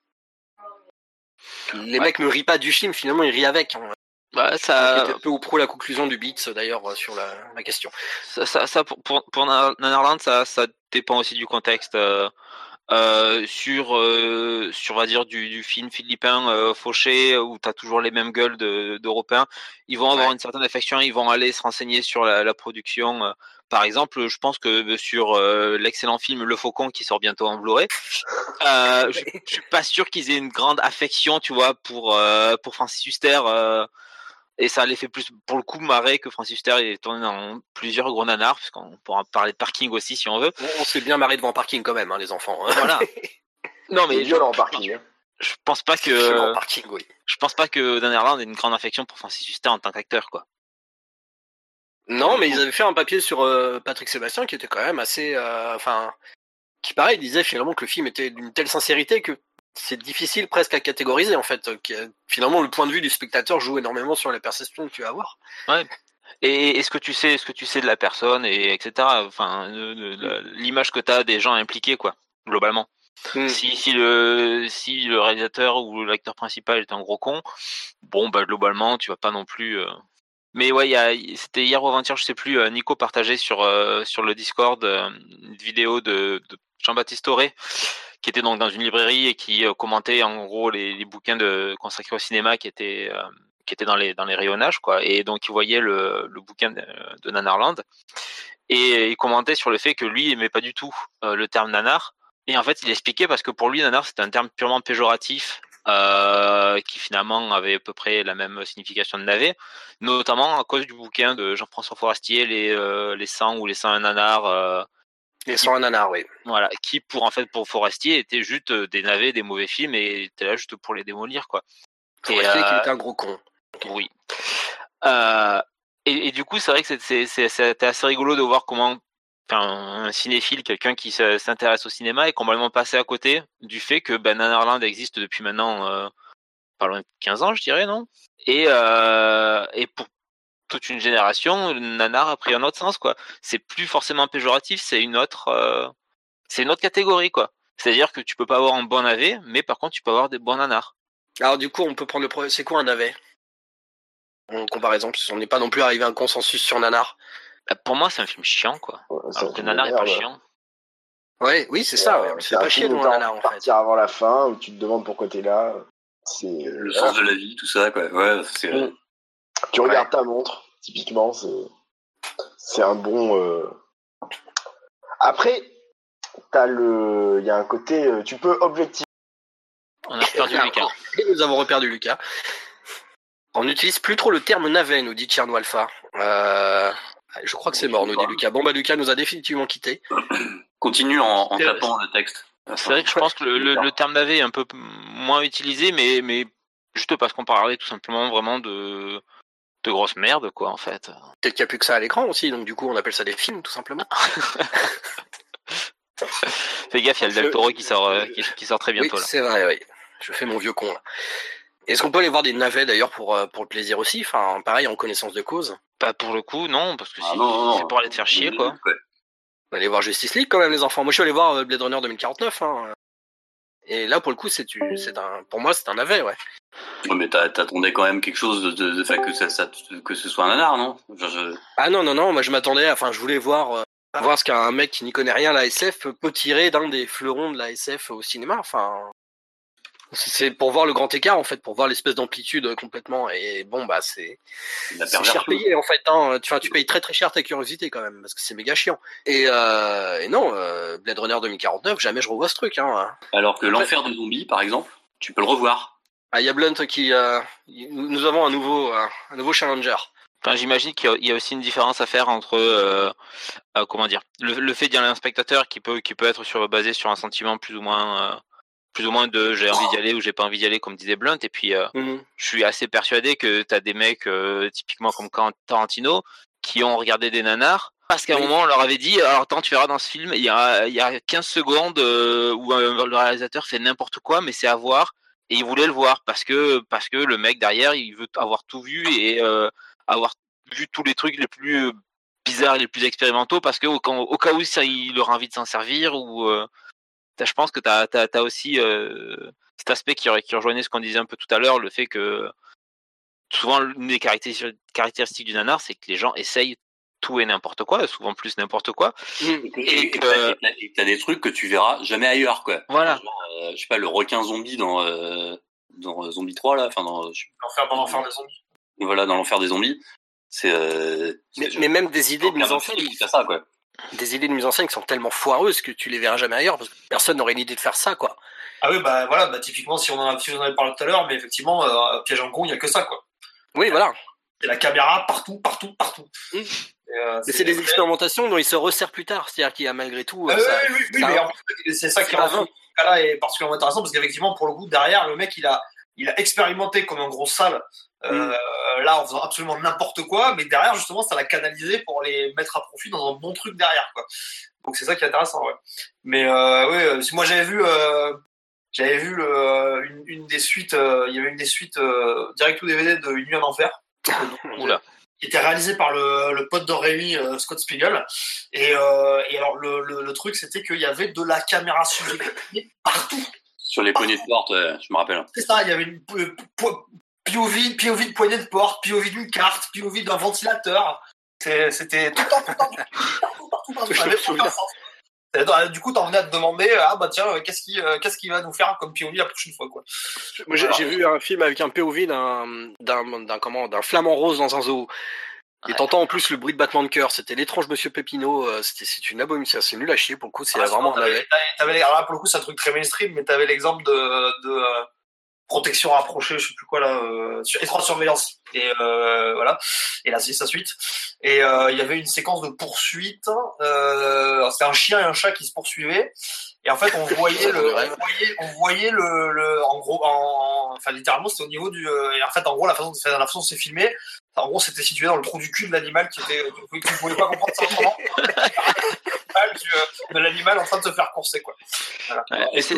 Les Ouais. mecs ne rient pas du film, finalement ils rient avec. hein. Bah, ça, C'était peu ou prou la conclusion du Beats d'ailleurs euh, sur la, la question. ça, ça, ça, pour, pour, pour Nan- Nanarland, ça, ça dépend aussi du contexte. euh, euh, sur, euh, sur, on va dire, du, du film philippin fauché, où tu as toujours les mêmes gueules de- d'Européens, ils vont avoir Ouais. une certaine affection, ils vont aller se renseigner sur la, la production. Par exemple, je pense que sur euh, l'excellent film Le Faucon qui sort bientôt en Blu-ray, euh, je, je suis pas sûr qu'ils aient une grande affection, tu vois, pour, euh, pour Francis Huster. Et ça les fait plus, pour le coup, marrer que Francis Huster est tourné dans plusieurs gros nanars, puisqu'on pourra parler de parking aussi si on veut. On, on s'est bien marré devant un parking quand même, hein, les enfants. hein. Voilà. non, mais violent en parking. hein. je pense pas que, parking, oui. je pense pas que Dan Harland ait une grande affection pour Francis Huster en tant qu'acteur, quoi. Non, mais ils avaient fait un papier sur euh, Patrick Sébastien qui était quand même assez, euh, enfin, qui pareil disait finalement que le film était d'une telle sincérité que c'est difficile presque à catégoriser en fait. finalement, le point de vue du spectateur joue énormément sur la perception que tu vas avoir. Et est-ce que tu sais, ce que tu sais de la personne et etc. Enfin, de- l'image que tu as des gens impliqués, quoi, globalement. Mm. Si, si le si le réalisateur ou l'acteur principal est un gros con, bon bah globalement tu vas pas non plus. euh. Mais ouais, c'était hier ou avant-hier, je sais plus. euh, Nico partageait sur euh, sur le Discord euh, une vidéo de, de Jean-Baptiste Auré qui était donc dans une librairie et qui euh, commentait en gros les, bouquins de consacrés au cinéma qui étaient euh, qui étaient dans les dans les rayonnages quoi. Et donc il voyait le, bouquin de, Nanarland et il commentait sur le fait que lui il aimait pas du tout euh, le terme nanar et en fait, il expliquait parce que pour lui, nanar, c'était un terme purement péjoratif, qui finalement avait à peu près la même signification de navet, notamment à cause du bouquin de Jean-François Forestier, les, euh, les 100 ou les 101 nanars, Et sans un nanar, oui. voilà, qui pour en fait pour Forestier étaient juste euh, des navets, des mauvais films et étaient là juste pour les démolir, quoi. Et, rester qu'il euh, était un gros con. Oui. Euh, et, et du coup, c'est vrai que c'était assez rigolo de voir comment un cinéphile, quelqu'un qui se- s'intéresse au cinéma, est complètement passé à côté du fait que ben, Nanarland existe depuis maintenant euh, pas loin de 15 ans, je dirais, non? Et, euh, et pour toute une génération, le nanar a pris un autre sens, quoi. C'est plus forcément péjoratif, c'est une autre, euh, c'est une autre catégorie, quoi. C'est-à-dire que tu peux pas avoir un bon navet, mais par contre, tu peux avoir des bons nanars. Alors du coup, on peut prendre le premier. C'est quoi un navet? En comparaison, parce qu'on n'est pas non plus arrivé à un consensus sur nanar. Bah, Pour moi, c'est un film chiant, quoi. Ouais, Alors un que Nanar est pas merde. chiant. Ouais, oui, c'est ça. Ouais. C'est pas chier t'as nanar en fait. partir avant la fin, où tu te demandes pourquoi t'es là. C'est Le sens de la vie, tout ça, quoi. Ouais, c'est. Mm. Tu regardes ta montre, typiquement, c'est un bon. euh, Après, t'as le, il y a un côté, euh, tu peux objectiver. On a perdu Lucas. Et nous avons reperdu Lucas. On n'utilise plus trop le terme navet, nous dit Tierno Alpha. Euh, je crois que c'est mort, nous dit Lucas. Bon, bah, Lucas nous a définitivement quittés. Continue en, tapant le texte. C'est vrai que je pense que le, le- le terme navet est un peu moins utilisé, mais, mais juste parce qu'on parlait tout simplement vraiment de, de grosse merde, quoi, en fait. Peut-être qu'il n'y a plus que ça à l'écran aussi, donc du coup, on appelle ça des films, tout simplement. Fais gaffe, il y a le Del Toro qui sort, euh, qui, qui sort très bientôt, là. c'est vrai, oui. Je fais mon vieux con, là. Est-ce qu'on peut aller voir des navets d'ailleurs pour, euh, pour le plaisir aussi? Enfin, pareil, en connaissance de cause. Pas pour le coup, non, parce que Ah c'est pour aller te faire chier, quoi. Ouais. On va aller voir Justice League quand même, les enfants. Moi, je suis allé voir euh, Blade Runner 2049. Hein. Et là, pour le coup, c'est un, pour moi, c'est un navet, ouais. Ouais, mais t'a- t'attendais quand même quelque chose de, de, de- enfin, que ça, ça- que ce soit un nanar, non? Genre, je- Ah non, non, non, moi je m'attendais, enfin, je voulais voir, euh, voir ce qu'un mec qui n'y connaît rien à la SF peut tirer d'un des fleurons de la SF au cinéma. Enfin, c'est pour voir le grand écart, en fait, pour voir l'espèce d'amplitude euh, complètement. Et bon, bah, c'est. cher payé en fait. Hein. Tu, vois, tu payes très très cher ta curiosité quand même parce que c'est méga chiant. Et, euh, et non, euh, Blade Runner 2049, jamais je revois ce truc. Hein. Alors que l'enfer de zombies, par exemple, tu peux le revoir. Ah, il y a Blunt qui, euh, nous nous avons un nouveau, euh, un nouveau challenger. Enfin, j'imagine qu'il y a- il y, a aussi une différence à faire entre, euh, euh, comment dire, le, le fait d'y aller un spectateur qui peut, qui peut être sur, basé sur un sentiment plus ou moins, euh, plus ou moins de j'ai envie d'y aller ou j'ai pas envie d'y aller, comme disait Blunt. Et puis, euh, je suis assez persuadé que t'as des mecs, euh, typiquement comme Tarantino, qui ont regardé des nanars. Parce qu'à un moment, on leur avait dit, alors attends, tu verras dans ce film, il y a, il y a 15 secondes euh, où le réalisateur fait n'importe quoi, mais c'est à voir. Et ils voulaient le voir parce que, parce que le mec derrière, il veut avoir tout vu et avoir vu tous les trucs les plus bizarres les plus expérimentaux parce que au, cas- au cas où ça, il aura envie de s'en servir ou je pense que tu as, as, aussi euh, cet aspect qui, qui rejoignait ce qu'on disait un peu tout à l'heure, le fait que souvent une des caractéristiques, caractéristiques du nanar, c'est que les gens essayent tout et n'importe quoi, souvent plus n'importe quoi. Et que- Et que que t'as des trucs que tu verras jamais ailleurs, quoi. Voilà. Genre, euh, je sais pas, le requin zombie dans, euh, dans Zombie 3, là, enfin, dans, je- L'enfer dans l'enfer des zombies. voilà, dans l'enfer des zombies. C'est, euh, Mais, même des idées de mise en scène, ça, quoi. Des idées de mise en scène qui sont tellement foireuses que tu les verras jamais ailleurs parce que personne n'aurait l'idée de faire ça, quoi. Ah oui, bah voilà, bah typiquement, si on en, a, si on en avait parlé tout à l'heure, mais effectivement, euh, Piège en con, il y a que ça, quoi. Oui, voilà. Il y a la caméra partout, partout, partout. Mm. Et, euh, Mais c'est des expérimentations dont il se resserre plus tard. C'est-à-dire qu'il y a malgré tout. Ah oui, ça- oui, oui, oui, ça- mais en fait, c'est ça qui rend ce cas-là est particulièrement intéressant parce qu'effectivement, pour le coup, derrière, le mec, il a, il a expérimenté comme un gros sale, euh, Mm. là, en faisant absolument n'importe quoi, mais derrière, justement, ça l'a canalisé pour les mettre à profit dans un bon truc derrière, quoi. Donc c'est ça qui est intéressant, ouais. Mais euh, oui, euh, si moi j'avais vu, euh, j'avais vu le, une, une des suites, euh, il y avait une des suites euh, direct ou DVD de Une nuit en enfer. Oula. qui était réalisé par le, le pote de Rémi, euh, Scott Spiegel. Et, euh, et alors, le, le, le truc, c'était qu'il y avait de la caméra subjective partout. Sur les poignées de porte, ouais, je me rappelle. C'est ça, il y avait une po- po- POV, POV de poignée de porte, POV d'une carte, POV d'un ventilateur. C'était tout le temps, tout le Du coup, t'en venais à te demander, ah bah tiens, euh, qu'est-ce qui, euh, qu'est-ce qui va nous faire comme POV la prochaine fois, quoi. Moi, j'ai vu un film avec un POV d'un d'un comment d'un flamant rose dans un zoo. Et t'entends en plus le bruit de battement de cœur. C'était l'étrange Monsieur Pépino. euh, C'était c'est une abomination. C'est nul à chier pour le coup. C'est Ah, vraiment un t'avais- là, pour le coup, c'est un truc très mainstream, mais t'avais l'exemple de, de euh, protection rapprochée, je sais plus quoi là, euh, sur étroite surveillance. Et euh, voilà. Et là, c'est sa suite. Et euh, il y avait une séquence de poursuite. Euh, C'était un chien et un chat qui se poursuivaient. Et en fait, on voyait le, on voyait, on voyait le, le, en gros, en, enfin littéralement, c'était au niveau du. euh, et en fait, en gros, la façon, de- la façon c'est filmé, en gros, c'était situé dans le trou du cul de l'animal qui était, tu pouvais pas comprendre ça autrement. du, de l'animal en train de se faire courser, quoi. Voilà.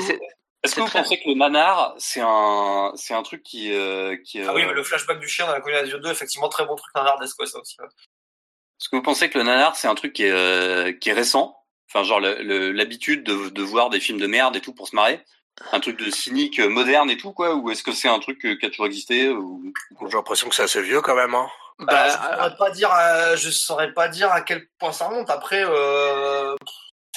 C'est- Est-ce que vous très- pensez que le nanar, c'est un, c'est un truc qui, euh, qui, Ah oui, euh, mais le flashback du chien dans la colline des yeux 2, effectivement, très bon truc nanardesque, ça aussi. ouais. Est-ce que vous pensez que le nanar, c'est un truc qui est, euh, qui est récent? Enfin, genre le- le- l'habitude de, de voir des films de merde et tout pour se marrer? Un truc de cynique, euh, moderne et tout, quoi? Ou est-ce que c'est un truc euh, qui a toujours existé ou... J'ai l'impression que c'est assez vieux quand même. Hein. Bah, je saurais pas dire, euh, je saurais pas dire à quel point ça remonte. Après, euh,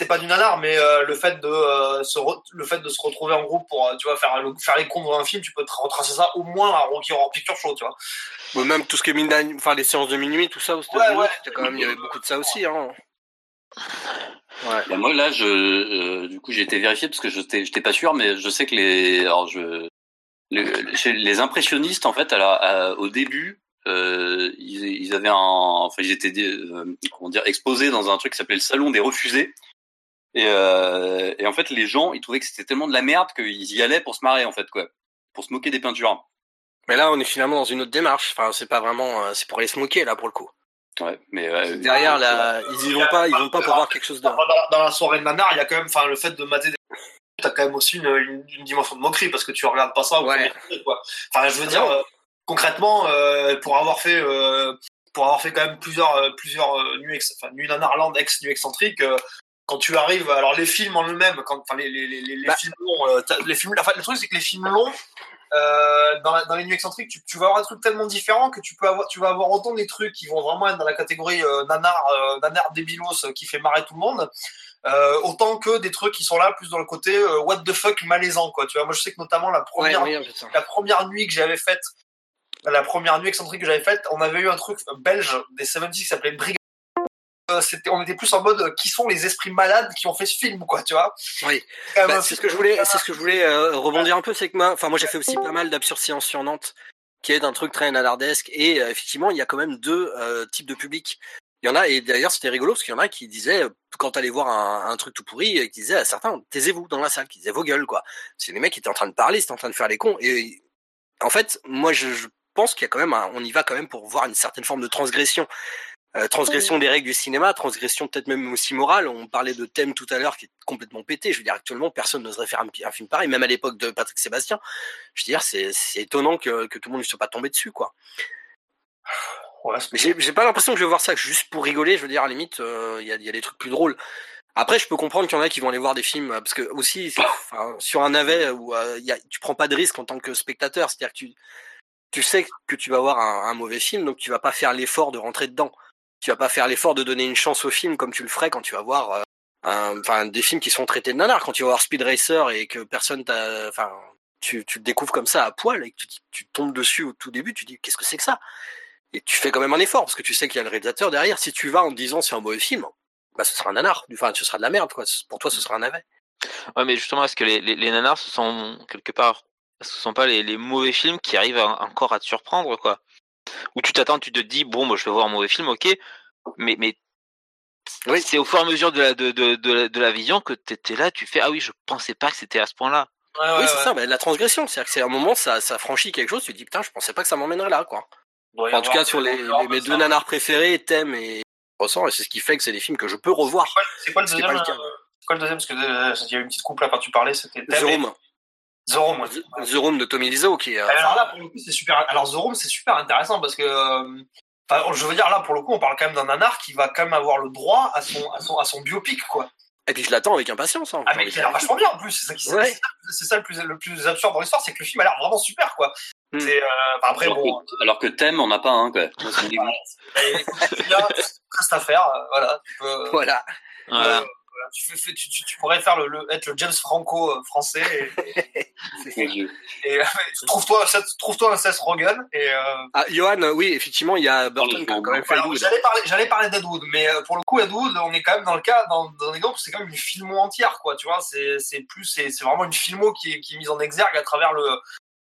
c'est pas du nanar, mais euh, le fait de euh, se re- le fait de se retrouver en groupe pour, euh, tu vois, faire le- faire les cons dans un film, tu peux te retracer ça au moins à Rocky Horror Picture Show, tu vois. Même tout ce qui est Midnight- enfin les séances de minuit, tout ça Ouais, ouais. c'était quand même il y avait beaucoup de ça aussi. Hein. Ouais. Bah, moi là, je, euh, du coup, j'ai été vérifié parce que je n'étais j'étais pas sûr, mais je sais que les, alors je, chez les impressionnistes, en fait, à la- à- au début, euh, ils, ils avaient un, enfin, ils étaient, euh, comment dire, exposés dans un truc qui s'appelait le salon des refusés. Et, euh, et en fait, les gens, ils trouvaient que c'était tellement de la merde qu'ils y allaient pour se marrer, en fait, quoi, pour se moquer des peintures. Mais là, on est finalement dans une autre démarche. Enfin, c'est pas vraiment, euh, c'est pour aller se moquer là pour le coup. Ouais, mais euh, Derrière, là, ils y vont pas, ils vont pas pour voir quelque chose d'autre. dans- dans la soirée de nanar, il y a quand même, enfin, le fait de mater des t'as quand même aussi une, une, une dimension de moquerie parce que tu regardes pas ça au Ouais. premier degré, quoi. Enfin, je veux dire, euh, concrètement, euh, pour avoir fait, euh, pour avoir fait quand même plusieurs, euh, plusieurs euh, nuits, enfin, nuits ex nuits excentriques, euh, quand tu arrives, alors les films en eux-mêmes, quand, enfin, les, les, les, les Bah. films longs, euh, les films, enfin, le truc c'est que les films longs, euh, dans, la- dans les nuits excentriques, tu, tu vas avoir des trucs tellement différents que tu peux avoir, tu vas avoir autant des trucs qui vont vraiment être dans la catégorie euh, nanar, euh, nanar débilos euh, qui fait marrer tout le monde, autant que des trucs qui sont là plus dans le côté what the fuck malaisant quoi. Tu vois, moi je sais que notamment la Ouais, première, oui, la première nuit que j'avais faite, la première nuit excentrique que j'avais faite, on avait eu un truc belge des 70 qui s'appelait Brigade. Euh, C'était, on était plus en mode euh, qui sont les esprits malades qui ont fait ce film quoi, tu vois. Oui. C'est Bah, c'est ce que je voulais, c'est ce que je voulais euh, rebondir un peu, c'est que moi, enfin moi j'ai fait aussi pas mal d'absurde séances sur Nantes, qui est un truc très nanardesque, et effectivement il y a quand même deux types de public. Il y en a, et d'ailleurs c'était rigolo parce qu'il y en a qui disaient, quand t'allais voir un, un truc tout pourri, qui disaient à certains, taisez-vous dans la salle, qui disaient vos gueules quoi. C'est les mecs qui étaient en train de parler, ils étaient en train de faire les cons, et en fait moi je, je pense qu'il y a quand même, un- on y va quand même pour voir une certaine forme de transgression. Euh, transgression des règles du cinéma, transgression peut-être même aussi morale. On parlait de thème tout à l'heure qui est complètement pété. Je veux dire, actuellement, personne n'oserait faire un, un film pareil, même à l'époque de Patrick Sébastien. Je veux dire, c'est c'est étonnant que, que tout le monde ne soit pas tombé dessus, quoi. Ouais, j'ai pas l'impression que je vais voir ça juste pour rigoler. Je veux dire, à la limite, euh, il y, a, y a des trucs plus drôles. Après, je peux comprendre qu'il y en a qui vont aller voir des films parce que aussi, enfin, sur un navet où euh, y a, tu prends pas de risque en tant que spectateur, c'est-à-dire que tu tu sais que tu vas voir un, un mauvais film, donc tu vas pas faire l'effort de rentrer dedans. Tu vas pas faire l'effort de donner une chance au film comme tu le ferais quand tu vas voir euh, enfin des films qui sont traités de nanar. Quand tu vas voir Speed Racer et que personne t'a, enfin, tu, tu le découvres comme ça à poil et que tu, tu tombes dessus au tout début, tu dis qu'est-ce que c'est que ça? Et tu fais quand même un effort parce que tu sais qu'il y a le réalisateur derrière. Si tu vas en te disant c'est un mauvais film, bah ce sera un nanar. Enfin, ce sera de la merde quoi. Pour toi, ce sera un navet. Ouais, mais justement, est-ce que les, les, nanars, ce sont quelque part, ce sont pas les, mauvais films qui arrivent encore à te surprendre, quoi? Où tu t'attends, tu te dis, bon, moi, je vais voir un mauvais film, ok, mais, mais Oui. c'est au fur et à mesure de la, de, de, de, la- de la vision que tu étais là, tu fais, ah oui, je pensais pas que c'était à ce point-là. Ouais, ouais, oui, c'est ouais. ça. Bah, la transgression, c'est-à-dire que c'est un moment, ça, ça franchit quelque chose. Tu te dis putain, je pensais pas que ça m'emmènerait là, quoi. Enfin, en tout cas, sur les, mes ça. deux nanars préférés, Thème et Ressort, et c'est ce qui fait que c'est des films que je peux revoir. C'est quoi le deuxième euh, C'est quoi le deuxième Parce que euh, il y a eu une petite couple là quand tu parlais, c'était Room, The Room, ouais. The Room de Tommy Wiseau, qui est. euh, Alors là, pour le coup, c'est super. Alors The Room, c'est super intéressant parce que, euh, enfin, je veux dire là, pour le coup, on parle quand même d'un nanar qui va quand même avoir le droit à son, à son, à son biopic, quoi. Et puis je l'attends avec impatience. Hein. Ah mais il a l'air vachement bien en plus. C'est ça, qui, c'est- Ouais. c'est ça- c'est ça le plus, le plus absurde dans l'histoire, c'est que le film a l'air vraiment super, quoi. Hmm. C'est, euh, enfin, après alors, bon, que, alors que thème, on n'a pas un, quoi. Et, écoute, reste à faire, voilà. Tu peux, Voilà. Voilà. Tu, fais- fais- tu, tu, tu pourrais faire le, le- être le James Franco euh, français et, et, euh, trouve-toi, Seth- trouve-toi un Seth Rogen et euh, Ah, Johan, oui, effectivement, il y a Burton qui a quand même fait j'allais parler, parler d'Edwood, mais pour le coup, Edwood, on est quand même dans le cas, dans, dans l'exemple, c'est quand même une filmo entière, quoi. Tu vois, c'est, plus, vraiment une filmo qui est, qui est mise en exergue à travers le,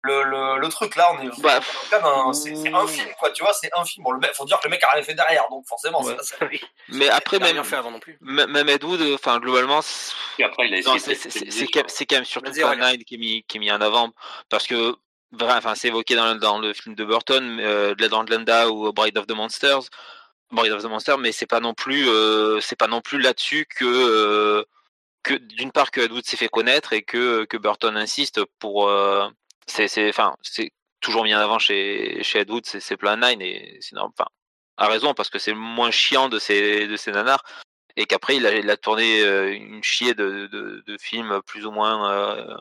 le, le, le truc. Là, on est Bah, dans c'est, c'est un film, quoi. Tu vois, c'est un film. Bon, le mec, faut dire que le mec a rien fait derrière, donc forcément, Ouais. c'est pas ça. Oui. Mais après, même, rien fait avant non plus. même Ed Wood, enfin, globalement, c'est- Et après, il a quand, même- c'est quand même surtout. 9 qui est mis, qui est mis en avant, parce que, enfin, c'est évoqué dans, le- dans le film de Burton, euh, Dead and Glenda ou Bride of the Monsters, Bride of the Monsters, mais c'est pas non plus, euh, c'est pas non plus là-dessus que, euh, que d'une part que Ed Wood s'est fait connaître et que, que Burton insiste pour, euh, c'est, c'est, enfin, c'est toujours mis en avant chez, chez Ed Wood, c'est, c'est Plan 9 et c'est normal, enfin, a raison parce que c'est le moins chiant de ces, de ces nanars et qu'après il a, il a tourné euh, une chier de, de, de films plus ou moins euh,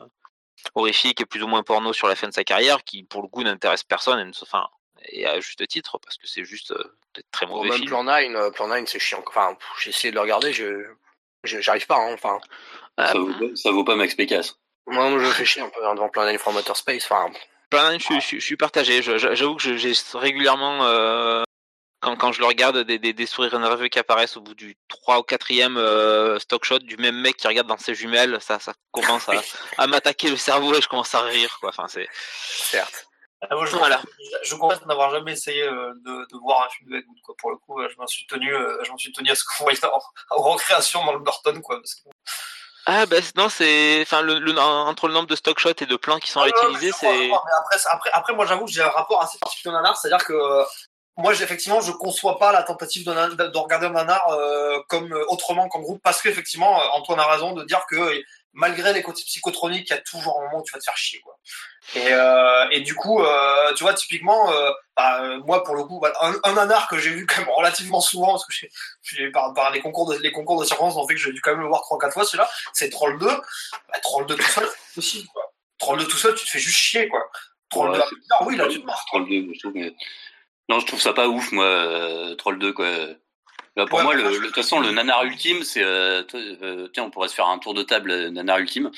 horrifiques et plus ou moins porno sur la fin de sa carrière qui pour le coup n'intéresse personne et, ne enfin, et à juste titre parce que c'est juste euh, très mauvais même films. Plan 9, euh, Plan 9 c'est chiant. Enfin, j'ai essayé de le regarder, je, je- j'arrive pas. Hein, enfin, Ça vaut, ça vaut pas Max Pécasse. Moi, moi, je fais chier un peu hein, devant Plan 9 from Outer Space. Enfin, Plan 9, je, suis- je, suis- je suis partagé. J'avoue que j'ai régulièrement, euh, quand, quand je le regarde, des, des, des sourires nerveux qui apparaissent au bout du 3 ou 4ème euh, stock shot du même mec qui regarde dans ses jumelles. Ça, ça commence à, à m'attaquer le cerveau et je commence à rire. Quoi. Enfin, c'est... certes. Ah, moi, je, Voilà. je, je confesse n'avoir jamais essayé euh, de, de voir un film de Edwood, quoi. Pour le coup, euh, je m'en suis tenu, euh, je m'en suis tenu à ce qu'on voyait en, en recréation dans le Burton, quoi. Parce que, Ah, ben non, c'est. Enfin, le, le- entre le nombre de stock shots et de plans qui sont Ah, réutilisés, c'est. après, après, après, moi, j'avoue que j'ai un rapport assez particulier au nanar, c'est-à-dire que euh, moi, effectivement, je conçois pas la tentative de, de regarder un nanar euh, comme euh, autrement qu'en groupe, parce qu'effectivement, euh, Antoine a raison de dire que malgré les côtés psychotroniques, il y a toujours un moment où tu vas te faire chier, quoi. Et, euh, et du coup, euh, tu vois, typiquement, euh, bah, moi, pour le coup, bah, un, un nanar que j'ai vu quand même relativement souvent, parce que j'ai, j'ai par, par les concours de, les concours de circonstances ont fait que j'ai dû quand même le voir trois, quatre fois, celui-là, c'est Troll 2. Bah, Troll 2 tout seul, c'est possible, quoi. Troll 2 tout seul, tu te fais juste chier, quoi. Troll Ouais, 2, c'est- ah oui, là, tu te marres. Troll 2, je trouve, mais... Non, je trouve ça pas ouf, moi, Troll 2, quoi. Là, pour Ouais, moi, bah, je- de toute façon, le nanar ultime, c'est... euh, euh, tiens, on pourrait se faire un tour de table euh, nanar ultime.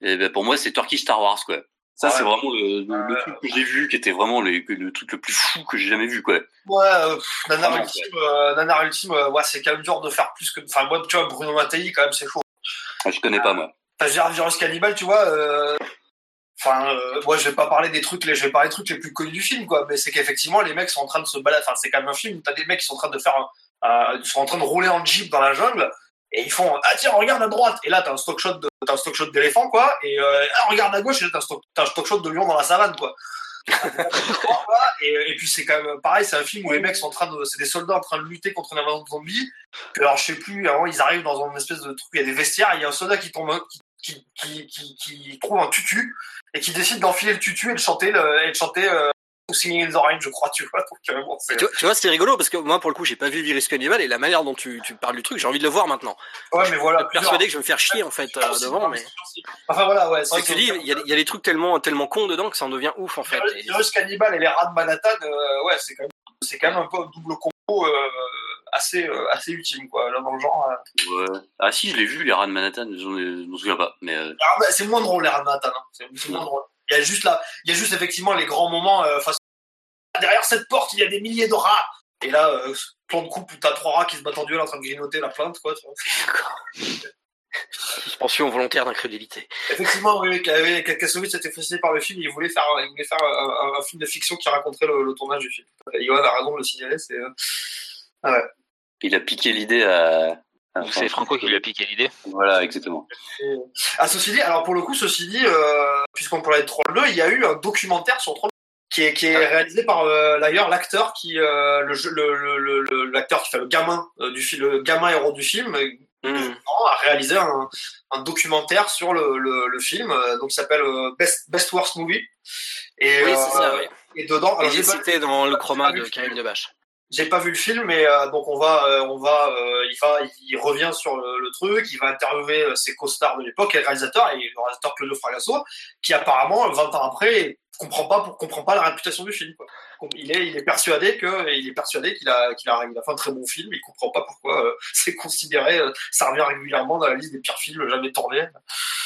Et ben, pour moi, c'est Turkish Star Wars, quoi. Ça, Ouais. c'est vraiment le, le- le Ouais. truc que j'ai vu, qui était vraiment le, le truc le plus fou que j'ai jamais vu, quoi. Ouais, pff, Nanar Vraiment, Ultime, Nanar Ultime, ouais, c'est quand même dur de faire plus que. Enfin, moi, tu vois, Bruno Mattei, quand même, c'est chaud. Ah, je connais pas, moi. Enfin, Gérard Virus Cannibal, tu vois. Enfin, euh, moi, je vais pas parler des trucs, les, je vais parler des trucs les plus connus du film, quoi. Mais c'est qu'effectivement, les mecs sont en train de se balader. Enfin, c'est quand même un film où t'as des mecs qui sont en train de faire, un, euh, sont en train de rouler en jeep dans la jungle. Et ils font ah tiens regarde à droite et là t'as un stock shot de un stock shot d'éléphant quoi et euh, ah, regarde à gauche et là t'as un stock t'as un stock shot de lion dans la savane quoi et, et puis c'est quand même pareil, c'est un film où les mecs sont en train de, c'est des soldats en train de lutter contre une invasion de zombies. Alors je sais plus, avant ils arrivent dans une espèce de truc, il y a des vestiaires, il y a un soldat qui tombe, qui, trouve un tutu et qui décide d'enfiler le tutu et de chanter, le, et de chanter euh, Singing in the Rain, je crois, tu vois. Donc, euh, bon, Tu vois, tu vois, c'est rigolo parce que moi, pour le coup, j'ai pas vu Virus Cannibal et la manière dont tu, tu parles du truc, j'ai envie de le voir maintenant. ouais, mais voilà. Je suis persuadé que je vais me faire chier en fait euh, devant, mais Enfin voilà, ouais. C'est que tu dis, il y, a, il y a des trucs tellement, tellement cons dedans que ça en devient ouf en fait. Et- Virus Cannibal et les rats de Manhattan, euh, ouais, c'est quand même, c'est quand même un peu un double combo euh, assez, euh, assez ultime, quoi, là dans le genre. euh. Ouais. Ah si, je l'ai vu, les rats de Manhattan, je m'en souviens pas. Mais euh, Ah, bah, c'est moins drôle les rats de Manhattan. Hein. C'est, c'est moins drôle. Il y a juste là, il y a juste effectivement les grands moments. Euh, face... Derrière cette porte, il y a des milliers de rats. Et là, euh, plan de coupe où t'as trois rats qui se battent en duel en train de grignoter la plainte, quoi. vois. Suspension volontaire d'incrédulité. Effectivement, oui, oui, Kassovitz était fasciné par le film. Il voulait faire, il voulait faire un, un- un film de fiction qui raconterait le, le tournage du film. Et Johan a raison de le signaler. C'est euh, il a piqué l'idée à... c'est Franco qui lui a piqué l'idée. Voilà, exactement. Ah, ceci dit, alors pour le coup, ceci dit, euh, puisqu'on parlait de Troll 2, il y a eu un documentaire sur Troll qui est, qui est réalisé par euh, d'ailleurs l'acteur qui euh, le, jeu- le, le, le- le- l'acteur qui fait le gamin euh, du film, le gamin héros du film, Hmm. a réalisé un, un documentaire sur le, le, le film, euh, donc il s'appelle euh, Best Best Worst Movie. Et, Oui, euh, c'est ça, oui. et dedans, alors Il est pas, cité dans le chroma de Karim Debache. J'ai pas vu le film, mais euh, donc on va, euh, on va, euh, il va, il revient sur le, truc, il va interviewer euh, ses co-stars de l'époque, et le réalisateur, et le réalisateur Claudio Fragasso, qui apparemment, 20 ans après, comprend pas, comprend pas la réputation du film. Quoi. Il est, il est persuadé que, il est persuadé qu'il a, qu'il a, il a fait un très bon film, il comprend pas pourquoi euh, c'est considéré, euh, ça revient régulièrement dans la liste des pires films jamais tournés.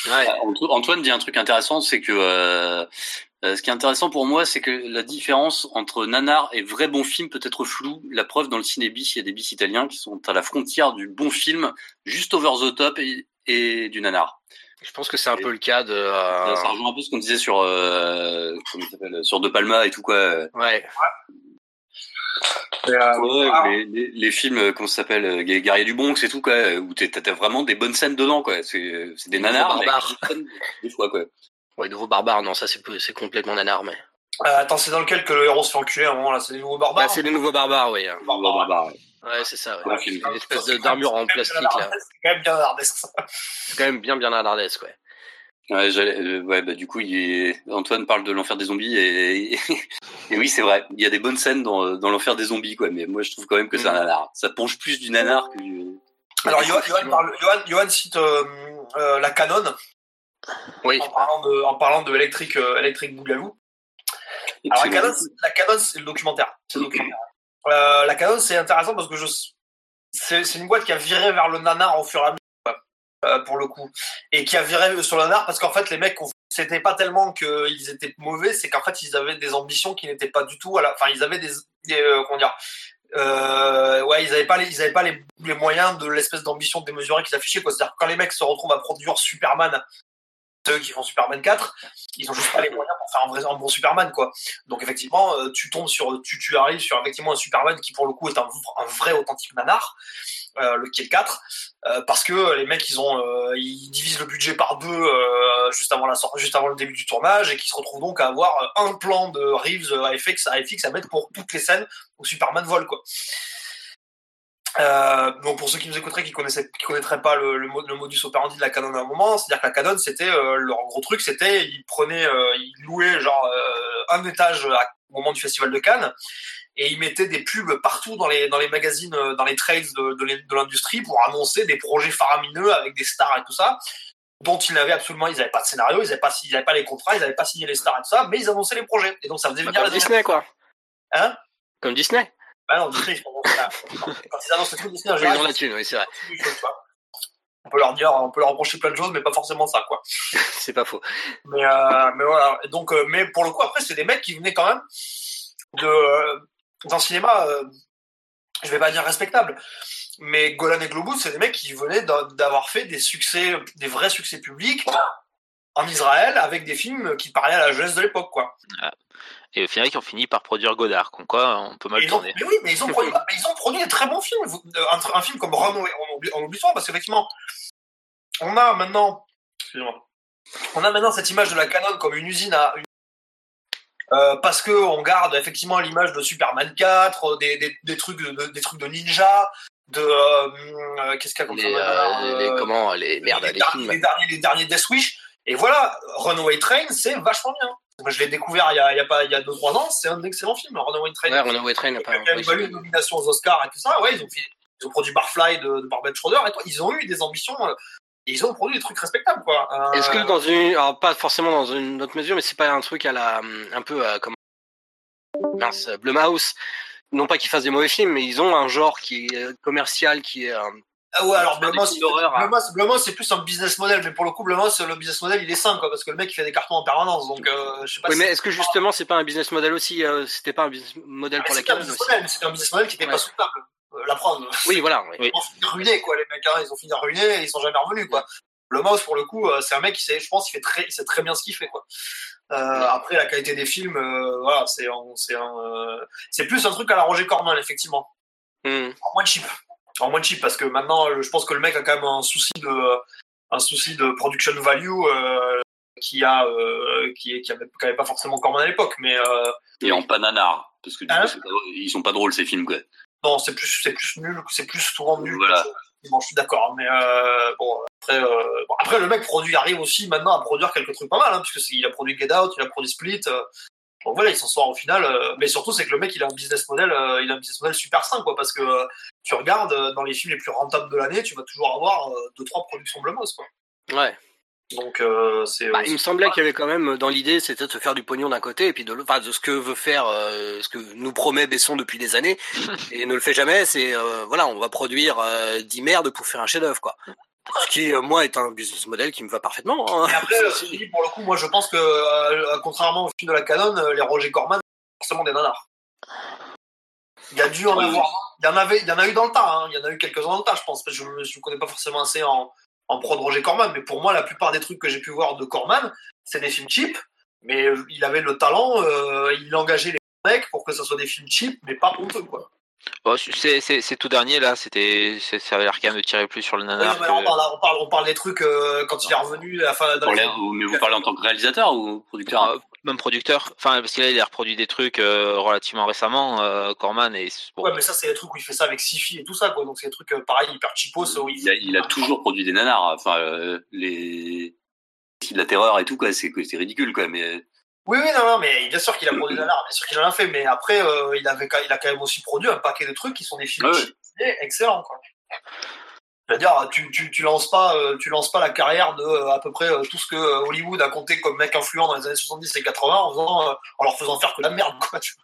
Ouais. Anto- Antoine dit un truc intéressant, c'est que euh, euh, ce qui est intéressant pour moi, c'est que la différence entre nanar et vrai bon film peut être floue. La preuve dans le ciné bis, il y a des bis italiens qui sont à la frontière du bon film, juste over the top et, et du nanar. Je pense que c'est un peu le cas de. euh, Ça rejoint un peu ce qu'on disait sur euh, comment il s'appelle, sur De Palma et tout quoi. Ouais. Et, euh, Ouais, ah, les, les, les films, euh, comment ça s'appelle, euh, Les Guerriers du Bronx et tout quoi, euh, où t'as vraiment des bonnes scènes dedans quoi. C'est c'est des Des nanars, des scènes des fois quoi. Ouais, nouveau barbare, non, ça c'est complètement nanar, mais. euh, attends, c'est dans lequel que le héros se fait enculer à un moment là, c'est les nouveaux barbares. Bah, c'est les nouveaux barbares, oui. Barbares, barbares, ouais. Ouais, c'est ça, ouais. Une espèce d'armure en plastique, là. C'est quand même bien nardesque, ça. C'est quand même bien, bien nardesque, ouais. Ouais, j'allais- euh, ouais, bah du coup, il est... Antoine parle de l'enfer des zombies et, et oui, c'est vrai. Il y a des bonnes scènes dans, dans l'enfer des zombies, quoi. Mais moi, je trouve quand même que c'est un Mm. nanar. Ça penche plus du nanar que du. Alors, Johan, parle- cite euh, euh, la Canon Oui. en parlant de, en parlant de Electric, euh, Electric Boogaloo. Et Alors, la Canon, c'est- la Canon, c'est le documentaire. C'est le documentaire. Euh, la Canon, c'est intéressant parce que je, c'est, c'est une boîte qui a viré vers le nanar au fur et à mesure, euh, pour le coup. Et qui a viré sur le nanar parce qu'en fait, les mecs, c'était pas tellement qu'ils étaient mauvais, c'est qu'en fait, ils avaient des ambitions qui n'étaient pas du tout à la, enfin, ils avaient des, des euh, comment dire, euh, ouais, ils avaient pas les, ils avaient pas les, les moyens de l'espèce d'ambition démesurée qu'ils affichaient, quoi. C'est-à-dire que quand les mecs se retrouvent à produire Superman, ceux qui font Superman 4, ils ont juste pas les moyens pour faire un vrai, un bon Superman, quoi. Donc effectivement, euh, tu tombes sur, tu, arrives sur effectivement un Superman qui pour le coup est un, vrai authentique nanar, euh, le qui est le 4, euh, parce que les mecs ils ont, euh, ils divisent le budget par deux juste avant la sortie, juste avant le début du tournage et qui se retrouvent donc à avoir un plan de Reeves à FX à à mettre pour toutes les scènes où Superman vole, quoi. Euh, donc pour ceux qui nous écouteraient, qui connaissaient, qui connaîtraient pas le, le, le modus operandi de la Canon à un moment, c'est-à-dire que la Canon, c'était euh, leur gros truc, c'était ils prenaient, euh, ils louaient genre euh, un étage à, au moment du festival de Cannes et ils mettaient des pubs partout dans les dans les magazines, euh, dans les trades de, de l'industrie pour annoncer des projets faramineux avec des stars et tout ça dont ils n'avaient absolument, ils n'avaient pas de scénario, ils n'avaient pas, ils n'avaient pas les contrats, ils n'avaient pas signé les stars et tout ça, mais ils annonçaient les projets. Et donc ça faisait venir Comme Disney, quoi. Hein? Comme Disney. Bah non, Disney, ils font ça. Quand ils annoncent les trucs Disney, en Ils général, ont la thune, oui, c'est vrai. on peut leur dire, on peut leur reprocher plein de choses, mais pas forcément ça, quoi. C'est pas faux. Mais, euh, mais voilà. Et donc, euh, mais pour le coup, après, c'est des mecs qui venaient quand même de euh, d'un cinéma, je vais pas dire respectable, mais Golan et Globus, c'est des mecs qui venaient d'a- d'avoir fait des succès, des vrais succès publics en Israël avec des films qui parlaient à la jeunesse de l'époque, quoi. Et au final, ils ont fini par produire Godard, comme quoi on peut mal ils ont- tourner. mais oui, mais ils ont produit, ils ont produit des très bons films. Euh, Un, un film comme Runaway, on oublie, on oublie souvent parce qu'effectivement, on a maintenant, excusez-moi, on a maintenant cette image de la Canon comme une usine à une- euh, parce que on garde effectivement l'image de Superman 4, des, des, des trucs de, des trucs de ninja, de euh, euh, qu'est-ce qu'il y a comme Les, ça euh, les, euh, comment, les, merde, les, les derniers, les derniers, les derniers Death Wish. Et voilà, Runaway Train, c'est vachement bien. Moi, je l'ai découvert il y a, il y a pas, il y a deux trois ans. C'est un excellent film, Runaway Train. Ouais, Runaway Train, Il a eu une nomination aux Oscars et tout ça. Ouais, ils ont, fait, ils ont produit Barfly de, de Barbet Schroeder et tout. Ils ont eu des ambitions. euh, et ils ont produit des trucs respectables, quoi. Euh, Est-ce que dans une, alors pas forcément dans une autre mesure, mais c'est pas un truc à la, un peu euh, comme, mince, Blumhouse. Non pas qu'ils fassent des mauvais films, mais ils ont un genre qui est euh, commercial, qui est. Ah ouais, alors Faire des Blumhouse, hein. Blumhouse, Blumhouse, c'est plus un business model, mais pour le coup, Blumhouse, le business model, il est sain, quoi, parce que le mec, il fait des cartons en permanence, donc euh, je sais pas Oui, si mais est-ce que justement c'est pas un business model aussi euh, C'était pas un business model pour la c'est un business model, un business model qui n'était Ouais. pas soutenable. Euh, la preuve. Oui, voilà. oui. Ils ont fini ruinés, quoi, les mecs, hein, ils ont fini ruinés et ils sont jamais revenus, quoi. Le mouse, pour le coup, euh, c'est un mec qui sait, je pense, il fait très, il sait très bien ce qu'il fait, quoi. Euh, après, la qualité des films, euh, voilà, c'est, un- c'est un, euh, c'est plus un truc à la Roger Corman, effectivement. En moins cheap. En moins cheap, parce que maintenant, je pense que le mec a quand même un souci de, un souci de production value, euh, qui a, euh, qui est, qui avait, qui avait pas forcément Corman à l'époque, mais, euh, Et en pananar. Parce que du Hein coup, ils sont pas drôles ces films, quoi. Non, c'est plus, c'est plus nul, c'est plus souvent nul. Voilà. Bon, je suis d'accord, mais euh, bon, après, bon, après le mec produit arrive aussi maintenant à produire quelques trucs pas mal, hein, puisque il a produit Get Out, il a produit Split. Donc voilà, il s'en sort au final. euh, mais surtout, c'est que le mec, il a un business model, euh, il a un business model super sain, quoi, parce que euh, tu regardes euh, dans les films les plus rentables de l'année, tu vas toujours avoir deux trois productions Blumhouse, quoi. Ouais. Donc euh, c'est. Bah, il me semblait qu'il y avait quand même dans l'idée, c'était de se faire du pognon d'un côté et puis de, l'autre- enfin, de ce que veut faire, euh, ce que nous promet Besson depuis des années et ne le fait jamais. C'est euh, voilà, on va produire euh, 10 merdes pour faire un chef-d'œuvre, quoi. Ce qui, euh, moi, est un business model qui me va parfaitement. hein. Et après, euh, pour le coup, moi, je pense que, euh, contrairement au film de la Canon, les Roger Corman, forcément des nanars. Il y a dû en Oui. avoir. Il y en avait, il y en a eu dans le tas. Hein. Il y en a eu quelques-uns dans le tas, je pense. Je ne connais pas forcément assez en, en pro de Roger Corman, mais pour moi, la plupart des trucs que j'ai pu voir de Corman, c'est des films cheap. Mais il avait le talent, euh, il engageait les mecs pour que ça soit des films cheap, mais pas honteux, quoi. Bon, c'est, tout dernier là, c'était, c'est- ça avait l'air quand même de tirer plus sur le nanar. mais là, on, que- parle, on, parle, on parle des trucs euh, quand il est revenu à la fin dans les mais vous parlez en tant que réalisateur ou producteur Ah, même producteur. Enfin, parce qu'il a, il a reproduit des trucs euh, relativement récemment, euh, Corman, et bon, Ouais, mais ça, c'est des trucs où il fait ça avec Sifi et tout ça, quoi. Donc, c'est des trucs, euh, pareil, hyper cheapos. où il a, il a toujours produit des nanars. Enfin, euh, les de la terreur et tout, quoi. C'est c'est ridicule, quoi. Mais Oui, oui, non, non, mais bien sûr qu'il a produit de l'art, bien sûr qu'il en a fait, mais après, euh, il, avait, il a quand même aussi produit un paquet de trucs qui sont des films et excellents, quoi. C'est-à-dire, tu, tu, tu lances pas, euh, tu lances pas la carrière de euh, à peu près tout ce que Hollywood a compté comme mec influent dans les années 70 et 80 en, faisant, en leur faisant faire que la merde, quoi. Tu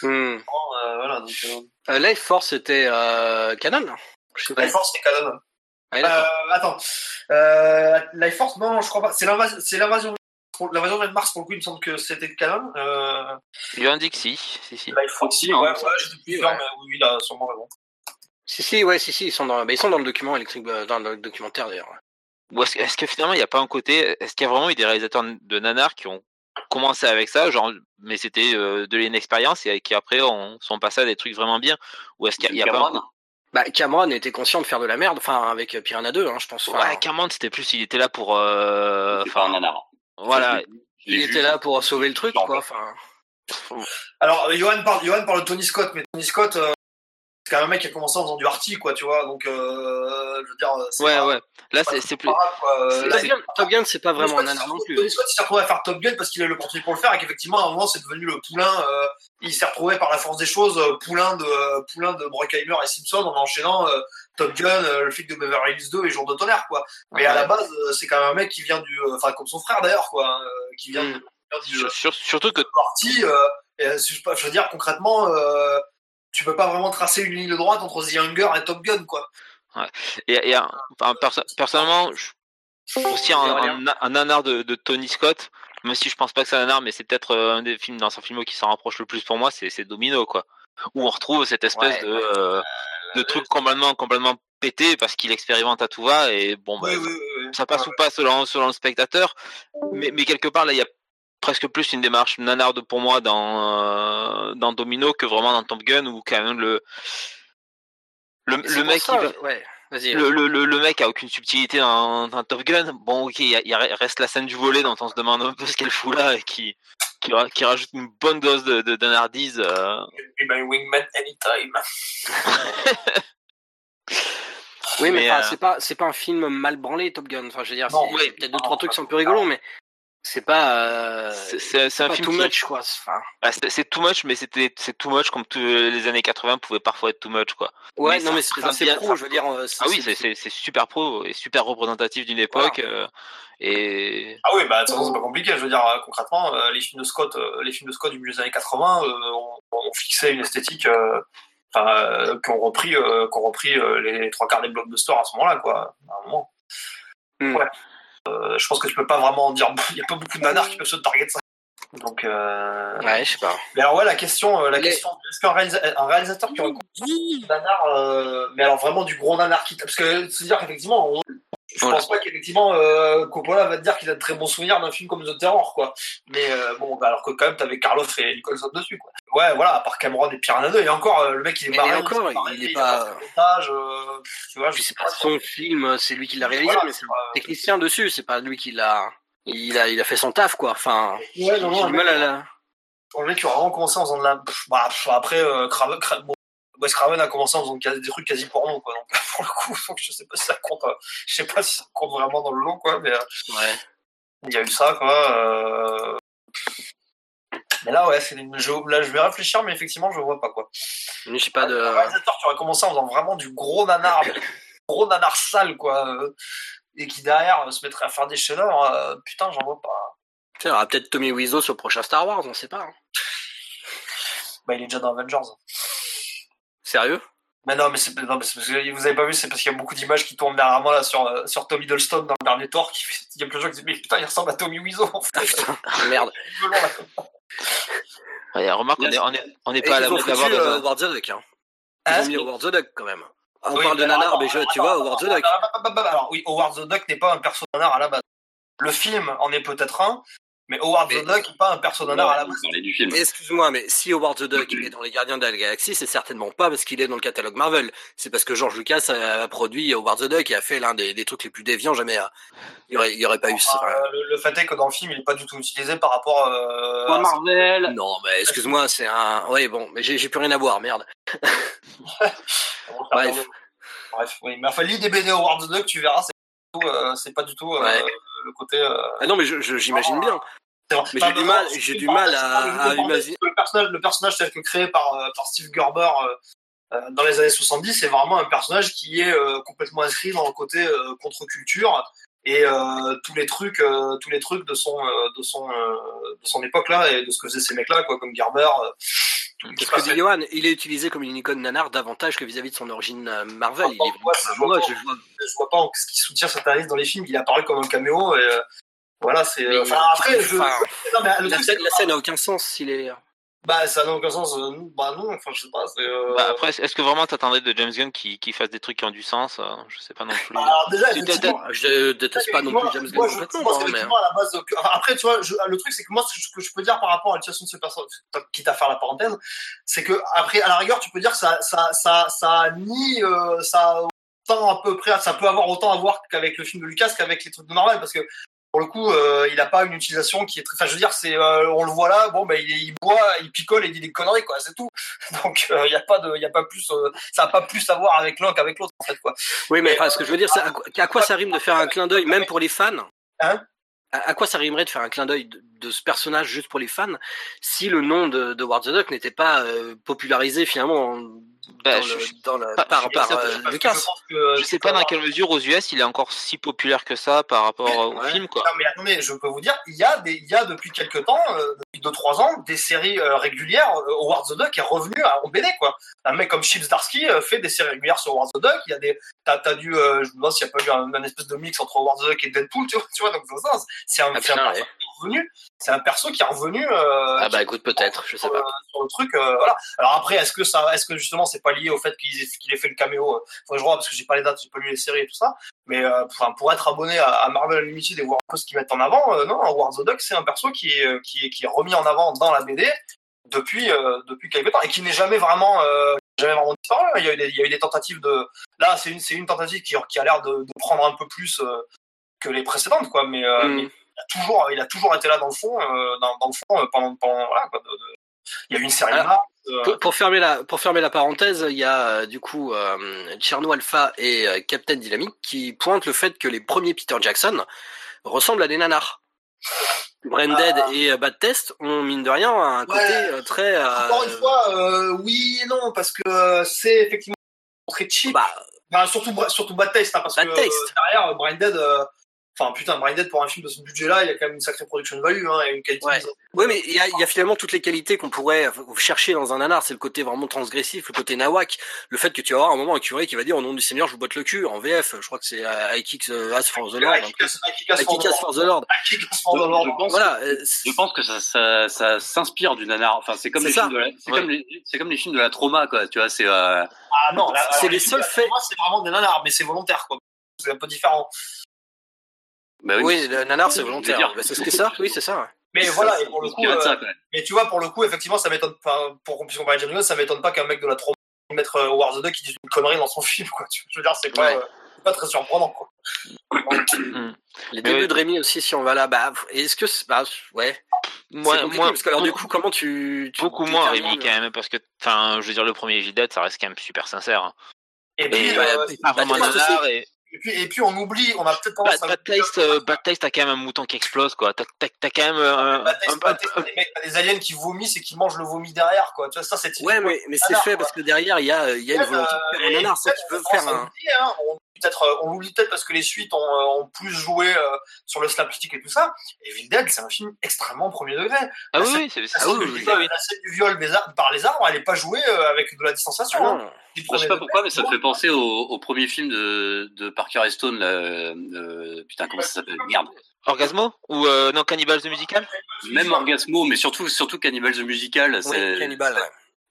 vois. Euh, voilà, donc, euh, Life Force c'était euh, Canon. Life Force, c'est canon. Ah, attends. Life Force, non, je crois pas. C'est l'invasion, c'est l'invasion, de Mars, pour le coup, il me semble que c'était canon. Euh, Johan Dixie, si, si. Life Force, Si, ouais, ouais, j'étais plus Ouais. mais oui, oui, il a sûrement raison. Si si ouais si si ils sont dans bah, ils sont dans le document électrique euh, dans le documentaire d'ailleurs. Ou est-ce, que- est-ce que finalement il n'y a pas un côté, est-ce qu'il y a vraiment eu des réalisateurs de nanar qui ont commencé avec ça, genre, mais c'était euh, de l'inexpérience et qui après ont, sont passés à des trucs vraiment bien? Ou est-ce qu'il y a, il y a pas un Cameron, Bah Cameron était conscient de faire de la merde, enfin avec euh, Piranha 2 hein, je pense. Enfin, Ouais, Cameron, c'était plus, il était là pour. Euh, pas un nanar. Voilà. Il vu. était là pour sauver le truc Non, quoi. Enfin, Alors, euh, Johan parle, Johan parle de Tony Scott, mais Tony Scott, euh, c'est quand même un mec qui a commencé en faisant du arty, quoi, tu vois. Donc, euh, je veux dire, Ouais, pas- ouais. Là, c'est plus. Top Gun, Top Gun, c'est pas vraiment un nanar non plus. Tony Scott, il s'est retrouvé à faire Top Gun parce qu'il a eu l'opportunité pour le faire et qu'effectivement, à un moment, c'est devenu le poulain. euh, il s'est retrouvé par la force des choses, poulain de poulain de Bruckheimer et Simpson en enchaînant euh, Top Gun, euh, le flic de Beverly Hills 2 et Jour de tonnerre, quoi. Mais à la base, euh, c'est quand même un mec qui vient du, euh, enfin comme son frère d'ailleurs, quoi, qui vient, Mm. qui vient du Sur- sur- surtout que parti. Euh, je je veux dire concrètement, euh, tu peux pas vraiment tracer une ligne droite entre The Hunger et Top Gun, quoi. Et, et un- enfin, perso- personnellement, je, aussi un, un, un nanar de, de Tony Scott, même si je pense pas que c'est un nanar, mais c'est peut-être un des films dans son film qui s'en rapproche le plus pour moi, c'est c'est Domino, quoi. Où on retrouve cette espèce Ouais, de, euh, de truc complètement, complètement pété parce qu'il expérimente à tout va et bon, bah, Oui, oui, oui, oui. ça passe ou pas selon, selon le spectateur, mais, mais quelque part là, il y a presque plus une démarche nanarde pour moi dans, euh, dans Domino que vraiment dans Top Gun où quand même le, le, le mec ça, il ouais, le, le, le, le mec a aucune subtilité dans, dans Top Gun. Bon, ok, il y a- il y a- reste la scène du volet dont on se demande un peu ce qu'elle fout là et qui, qui, qui rajoute une bonne dose de, de, d'anardise, euh. Be my wingman anytime. Oui, mais, Mais, euh, c'est pas, c'est pas un film mal branlé, Top Gun. Enfin, je veux dire, c'est- oui. il y a peut-être deux trois trucs qui sont un peu rigolos, mais c'est pas, euh, C'est, un film too qui- much, quoi. Enfin, bah, c'est, too much, mais c'était, c'est too much comme tous les années 80 pouvaient parfois être too much, quoi. ouais, Mais non, ça mais c'est pro, je veux dire. euh, Ah oui, c'est, super pro et super représentatif d'une époque, euh, et, Ah oui, bah de toute façon c'est pas compliqué. Je veux dire concrètement, euh, les films de Scott, euh, les films de Scott du milieu des années 80 euh, ont, fixé une esthétique, enfin, euh, qui ont repris, euh, qui ont repris euh, les trois quarts des blockbusters à ce moment-là, quoi. À un moment. Hmm. Ouais. Euh, je pense que tu peux pas vraiment dire. Il y a pas beaucoup de nanars qui peuvent se target ça. Donc. Euh... Ouais, je sais pas. Mais alors ouais, la question, euh, la Les- question, est-ce qu'un réalisa- un réalisateur qui aurait construit un nanar, euh, mais alors vraiment du gros nanar qui, parce que se dire qu'effectivement, on- je Voilà. pense pas qu'effectivement euh, Coppola va te dire qu'il a de très bons souvenirs d'un film comme The Terror, quoi. Mais euh, bon, bah, alors que quand même t'avais Carlos et Nicholson dessus, quoi. Ouais, voilà, à part Cameron et Piranha 2, et encore euh, le mec il est barré, encore, barré, il est pas- tu vois, je sais pas. pas son film, c'est lui qui l'a réalisé, Voilà, mais c'est le technicien dessus, c'est pas lui qui l'a. Il a, il a fait son taf, quoi. Enfin, Ouais, non, non, mal à la. le mec qui a vraiment commencé en faisant de la. Bah, après, euh, Craven, Cra- bon, Wes Craven a commencé en faisant des trucs quasi porno, quoi. Donc, pour le coup, donc, je sais pas si ça compte. euh, Je sais pas si ça compte vraiment dans le lot, quoi. Mais euh, Ouais. il y a eu ça, quoi. euh. Mais là, ouais, c'est une... je... là, je vais réfléchir, mais effectivement, je vois pas, quoi. Mais j'ai pas de. Un réalisateur qui aurait commencé en faisant vraiment du gros nanar, gros nanar sale, quoi. euh, Et qui derrière se mettrait à faire des euh, putain, j'en vois pas. Tu sais, il y aura peut-être Tommy Wiseau sur le prochain Star Wars, on sait pas. hein. Bah, il est déjà dans Avengers. Sérieux? Mais non, mais c'est non, mais c'est parce que vous avez pas vu, c'est parce qu'il y a beaucoup d'images qui tournent derrière moi là sur euh, sur Tommy Hiddleston dans le dernier Thor. Qui... Il y a plein de gens qui disent mais putain, il ressemble à Tommy Wiseau. En fait. Ah putain, merde. Ouais, remarque, on est, on est, on est pas à la mode d'avoir dans euh, the Duck, hein. Ils Hein ont mis the Duck quand même. On Oui, parle de nanar, mais je- tu vois, Howard the Duck. Alors oui, Howard the Duck n'est pas un personnage à la base. Le film en est peut-être un, mais Howard Mais- the Duck n'est pas un personnage à la base. film. Excuse-moi, mais si Howard the Duck est dans les Gardiens de la Galaxie, c'est certainement pas parce qu'il est dans le catalogue Marvel. C'est parce que George Lucas a, produit Howard the Duck et a fait l'un des, des trucs les plus déviants jamais. à- Il y aurait, il y aurait pas eu ça. Euh, le, le fait est que dans le film, il n'est pas du tout utilisé par rapport euh, à Marvel. Non, mais excuse-moi, c'est un. Oui, bon, mais j'ai j'ai plus rien à voir, merde. Bref. Bref, oui. Mais enfin, lis des BD Howard the Duck, tu verras, tout, euh, c'est pas du tout euh, Ouais. le côté. euh, Ah non, mais j'imagine bien. j'ai du mal- j'ai du mal à- imaginer- Le personnage, le personnage tel que créé par, par Steve Gerber dans les années 70, c'est vraiment un personnage qui est complètement inscrit dans le côté contre-culture et tous les trucs, tous les trucs de son, de son, de son époque là et de ce que faisaient ces mecs là, quoi, comme Gerber. Euh, Parce tout que dit Johan, il est utilisé comme une icône nanar davantage que vis-à-vis de son origine euh, Marvel. Il est moi, je vois. je vois pas en- ce qui soutient cette analyse dans les films. Il apparaît comme un caméo et euh, voilà, c'est. Mais- Enfin, après, je. enfin, non, mais le la, scène, c'est la scène a aucun sens s'il est. Bah, ça n'a aucun sens. euh, bah non, enfin, je sais pas. c'est, euh, Bah, après, est-ce que vraiment t'attendrais de James Gunn qui, qui fasse des trucs qui ont du sens euh, Je sais pas non plus. Alors déjà, Je déteste pas non plus James moi, Gunn je pense hein, mais. qu'effectivement, à la base, après, tu vois, je- le truc, c'est que moi, ce que je- peux dire par rapport à l'utilisation de ce personnage, quitte à faire la parenthèse, c'est que après, à la rigueur, tu peux dire que ça, ça, ça, ça nie, euh, ça a autant à peu près, ça peut avoir autant à voir qu'avec le film de Lucas qu'avec les trucs de Marvel, parce que pour le coup, euh, il a pas une utilisation qui est très. Enfin, je veux dire, c'est, euh, on le voit là, bon, ben, il, il boit, il picole et il dit des conneries, quoi, c'est tout. Donc, il y a pas de, il a pas plus, ça a pas plus à voir avec l'un qu'avec l'autre, en fait, quoi. Oui, mais enfin, ce que je veux dire, c'est à, quoi- à quoi ça rime de faire un clin d'œil, même pour les fans? Hein? À, à quoi ça rimerait de faire un clin d'œil de, de ce personnage juste pour les fans si le nom de, de Ward the Duck n'était pas euh, popularisé finalement en- Bah, dans, je- le, je- dans le- pas- par, je- par ça- euh, Parce que Lucas je pense que Je sais pas dans quelle mesure aux US il est encore si populaire que ça par rapport au Ouais. film quoi. Non mais attendez, je peux vous dire, il y a des, il y a depuis quelques temps, euh, depuis deux trois ans, des séries euh, régulières. Euh, Howard the Duck est revenu à, en BD quoi. Un mec comme Chips Darsky euh, fait des séries régulières sur Howard the Duck. Il y a des, t'as, t'as dû, euh, je me demande s'il n'y a pas eu un, un espèce de mix entre Howard the Duck et Deadpool, tu vois, tu vois donc dans ce sens, c'est un, Ah, c'est un ouais. Revenu, c'est un perso qui est revenu. Euh, Ah bah écoute peut-être, je sais pas. sur le truc, euh, voilà. Alors après, est-ce que ça, est-ce que justement c'est pas lié au fait qu'il ait, qu'il ait fait le caméo euh, Faudrait que je revoie parce que j'ai pas les dates, j'ai pas lu les séries et tout ça. Mais euh, enfin, pour être abonné à, à Marvel Unlimited et voir un peu ce qu'ils mettent en avant, euh, non, War the Duck c'est un perso qui est, euh, qui est qui est remis en avant dans la BD depuis euh, depuis quelque temps et qui n'est jamais vraiment euh, jamais vraiment disparu. Il y a eu des, il y a eu des tentatives de là, c'est une c'est une tentative qui qui a l'air de, de prendre un peu plus euh, que les précédentes quoi. Mais, euh, Mm. mais il a toujours il a toujours été là dans le fond euh, dans, dans le fond euh, pendant pendant voilà quoi. de- de- il y a eu une série Ah. Mars, euh, Pour, pour fermer la pour fermer la parenthèse, il y a du coup euh, Cherno Alpha et euh, Captain Dynamite qui pointent le fait que les premiers Peter Jackson ressemblent à des nanars. Branded et euh, Bad Test ont mine de rien un côté Ouais. très Encore une fois, oui et non, parce que c'est effectivement très cheap. bah Enfin, surtout, surtout Bad Taste, hein, parce Bad que Taste. derrière, Branded, enfin putain, Branded pour un film de ce budget-là, il y a quand même une sacrée production value, hein, et une qualité. Ouais. Oui, mais il y a, il y a finalement toutes les qualités qu'on pourrait chercher dans un nanar. C'est le côté vraiment transgressif, le côté nawak, le fait que tu vas avoir un moment un curé qui va dire au nom du Seigneur, je vous botte le cul. En VF, je crois que c'est euh, I kick ass for the Lord. I kick I for the Lord. for the Lord. I kick ass for the Je- Lord. je pense- Voilà. euh, Je pense que ça, ça, ça s'inspire du nanar. Enfin, c'est comme les films de la, c'est Ouais. comme les, c'est comme les films de la trauma, quoi. Tu vois, c'est. Euh... Ah non, C'est alors, les seuls faits- moi, c'est vraiment des nanars, mais c'est volontaire, quoi. C'est un peu différent. Bah Oui, le nanar, c'est volontaire. Bah, c'est ce que c'est ça. Oui, c'est ça. Mais c'est voilà, ça, et pour le coup, euh, ça, mais tu vois, pour le coup, effectivement, ça m'étonne pas, pour qu'on puisse comparer James Gunn, ça m'étonne pas qu'un mec de la trauma mettre euh, War the Duck qui dise une connerie dans son film, quoi. Tu- Je veux dire, c'est pas, Ouais. euh, c'est pas très surprenant, quoi. Les Mais débuts ouais. de Rémi aussi, si on va là, bah, est-ce que, c'est- bah, ouais. Moi, moi, parce que alors du coup, comment tu, tu beaucoup moins Rémi quand même parce que enfin je veux dire le premier Gilded ça reste quand même super sincère. hein. Et puis, Et, euh, euh, pas vraiment Taste nanar et et puis, et puis, on oublie, on a peut-être tendance à Bad Taste, euh, Bad Taste a quand même un mouton qui explose quoi. T'as t'as- t'as quand même euh, un, Bad Taste, un- Bad Taste, t'as des mecs, t'as des aliens qui vomissent et qui mangent le vomi derrière, quoi. Tu vois, ça, c'est. Ouais, mais, mais c'est fait quoi. parce que derrière, il y a, y a une volonté de euh, faire un nanar, veulent qu'on faire un. hein. On peut-être, euh, on l'oublie peut-être parce que les suites ont, euh, ont plus joué euh, sur le slapstick et tout ça. Et Evil Dead, c'est un film extrêmement premier degré. Ah La oui c'est c'est- scène, oui, du oui, la scène du viol des ar- par les arbres, elle est pas jouée euh, avec de la distanciation. Ah hein. je sais pas degré. pourquoi, mais ça me fait penser au, au premier film de, de Parker et Stone, là, euh, putain, comment ça s'appelle? Merde. Orgasmo? Ou euh, non Cannibal the Musical? Même Orgasmo, mais surtout, surtout Cannibal the Musical, c'est, Oui, Cannibal,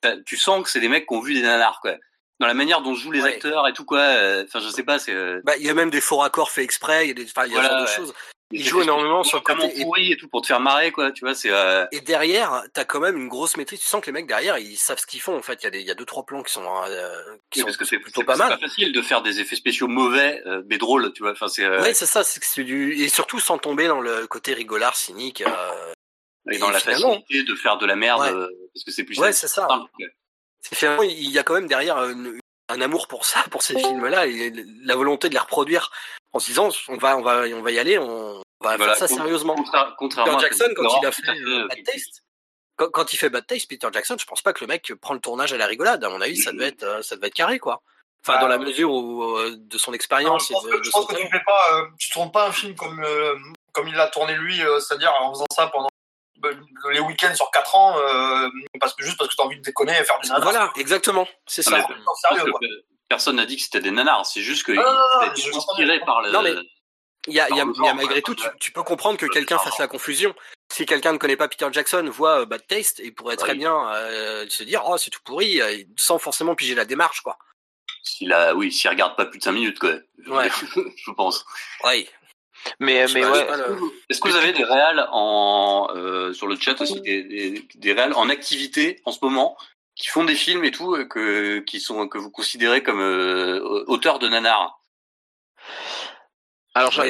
ouais. tu sens que c'est des mecs qui ont vu des nanars, quoi. Dans la manière dont jouent les Ouais. acteurs et tout, quoi. euh, Enfin, je sais pas, c'est. euh, Bah, il y a même des faux raccords faits exprès, il y a des, enfin, il y a Voilà, de choses. Ils c'est jouent énormément sur le côté. Et, pourris et tout pour te faire marrer, quoi. Tu vois, c'est. euh, et derrière, t'as quand même une grosse maîtrise. Tu sens que les mecs derrière, ils savent ce qu'ils font. En fait, il y a des, il y a deux, trois plans qui sont, euh, qui oui, sont parce que c'est plutôt c'est- pas c'est mal. pas facile de faire des effets spéciaux mauvais, euh, mais drôles, tu vois. Enfin, c'est. euh, Ouais, c'est ça, c'est c'est du, et surtout sans tomber dans le côté rigolard, cynique. euh, et dans et la finalement- facilité de faire de la merde, Ouais. parce que c'est plus Ouais, c'est ça. Simple. C'est finalement, il y a quand même derrière une- un amour pour ça, pour ces films-là, et la volonté de les reproduire en se disant, on va, on va, on va y aller, on va Voilà, faire ça sérieusement. Contra- contrairement Peter à Jackson, quand il a fait fait, euh, Bad Taste, quand, quand il fait Bad Taste, Peter Jackson, je pense pas que le mec prend le tournage à la rigolade. À mon avis, ça devait être, euh, ça devait être carré, quoi. Enfin, dans la mesure où, euh, de son Non, expérience je et pense de, que, de je son pense que tu fais pas, euh, tu tournes pas un film comme euh, comme il l'a tourné lui, euh, c'est-à-dire en faisant ça pendant euh, les week-ends sur 4 ans, euh, parce que juste parce que t'as envie de déconner et faire des nanars. Voilà, exactement, c'est Ah, ça. mais sérieux, quoi. Personne n'a dit que c'était des nanars, c'est juste que Ah, il était inspiré par le. Non, mais Il y a, y y malgré tout, tu, tu peux comprendre que quelqu'un fasse la confusion. Si quelqu'un ne connaît pas Peter Jackson, voit euh, Bad Taste, il pourrait très Oui. bien euh, se dire oh c'est tout pourri, euh, sans forcément piger la démarche quoi. S'il a, oui, s'il regarde pas plus de 5 minutes, quoi. Ouais. je pense. Oui. Mais mais ouais. le- Est-ce que vous avez des réals en euh, sur le chat aussi des, des, des réals en activité en ce moment qui font des films et tout euh, que qui sont que vous considérez comme euh, auteurs de nanars Alors j'en Ouais,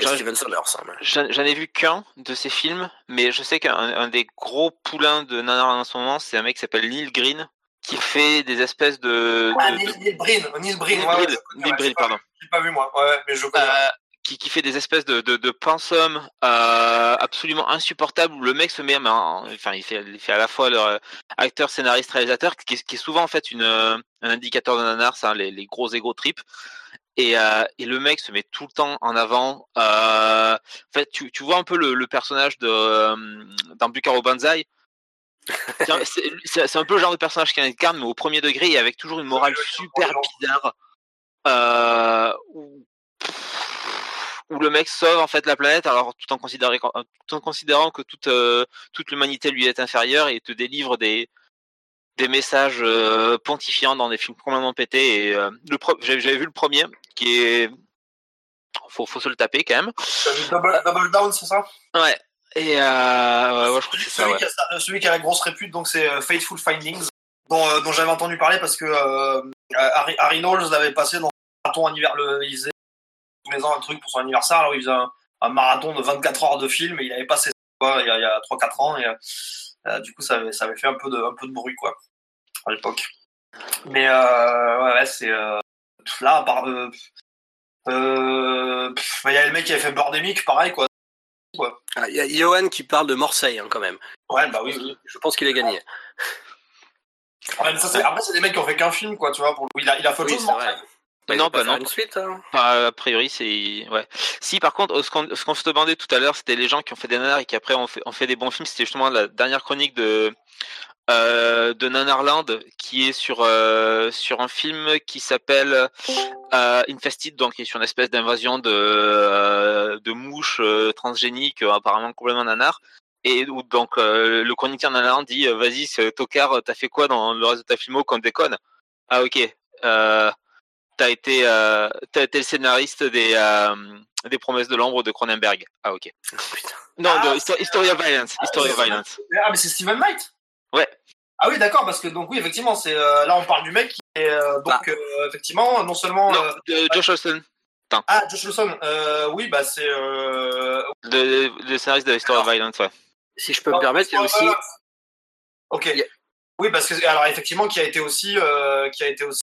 ai vu qu'un de ces films, mais je sais qu'un un des gros poulains de nanar en ce moment, c'est un mec qui s'appelle Neil Green, qui fait des espèces de... Ah, de- Neil, de- Neil Breen, Neil Breen, Neil ouais, Breen, Neil pardon. J'ai pas vu moi, ouais, mais je connais. Euh, qui, qui fait des espèces de, de, de pensums euh, absolument insupportables où le mec se met, mais en- enfin il fait, il fait à la fois le euh, acteur, scénariste, réalisateur, qui, est- qui est souvent en fait une, euh, un indicateur de nanar, ça, les, les gros ego trips. Et, euh, et le mec se met tout le temps en avant. Euh, en fait, tu, tu vois un peu le, le personnage de euh, dans Bucaro Banzai. C'est un- peu le genre de personnage qu'il incarne, mais au premier degré et avec toujours une morale super bizarre. Euh, où, où le mec sauve en fait la planète, alors tout en considérant, tout en considérant que toute euh, toute l'humanité lui est inférieure et te délivre des des messages euh, pontifiants dans des films complètement pétés. Et euh, le j'avais vu le premier qui est faut faut se le taper quand même. Double, Double Down, c'est ça? Ouais. Et euh, ouais, ouais, je crois que c'est ça. celui, Ouais. qui a, sa- celui qui a la grosse répute, donc c'est euh, Fateful Findings, dont, euh, dont j'avais entendu parler parce que euh, Harry, Harry Knowles l'avait passé dans un marathon anniversaire. Ans un truc pour son anniversaire, alors il faisait un, un marathon de 24 heures de film et il avait passé ça quoi, il y a, il y a 3-4 ans et euh, euh, du coup ça avait, ça avait fait un peu de, un peu de bruit quoi à l'époque. Mais euh, ouais, ouais, c'est euh, là à part pff, il y a le mec qui avait fait Birdemic, pareil quoi. Ah, Il y a Johan qui parle de Marseille hein, quand même. Ouais, bah oui, oui. Je pense qu'il a gagné. Ouais, mais ça, c'est- après, c'est des mecs qui ont fait qu'un film, quoi, tu vois. Pour... Il, a, il a fait autre Oui, chose. Bah, Non, bah non. Une suite, hein. Enfin, a priori, c'est ouais. Si par contre, ce qu'on qu'on se demandait tout à l'heure, c'était les gens qui ont fait des nanars et qui après ont fait, ont fait des bons films. C'était justement la dernière chronique de euh, de Nanarland qui est sur euh, sur un film qui s'appelle euh, Infested, donc qui est sur une espèce d'invasion de euh, de mouches euh, transgéniques, apparemment complètement nanar. Et où donc le chroniqueur Nanarland dit vas-y, tocard, t'as fait quoi dans le reste de ta filmo qu'on déconne Ah ok. Euh, t'as été euh, t'as été le scénariste des euh, des promesses de l'ombre de Cronenberg. Ah ok. Putain. Non, Ah, de Histo- History of Violence. History of c'est- Violence. Ah, mais c'est Steven Knight? Ouais. Ah oui, d'accord, parce que donc, oui, effectivement, c'est euh, là, on parle du mec qui est, euh, donc, Bah. euh, effectivement, non seulement. Non, euh, de Josh Olson, Ah, Josh euh, oui, bah, c'est. Euh... le, le scénariste de History of Violence, ouais. Si je peux me permettre, il y a aussi. Ok. Oui, parce que alors effectivement, qui a été aussi, euh, qui a été aussi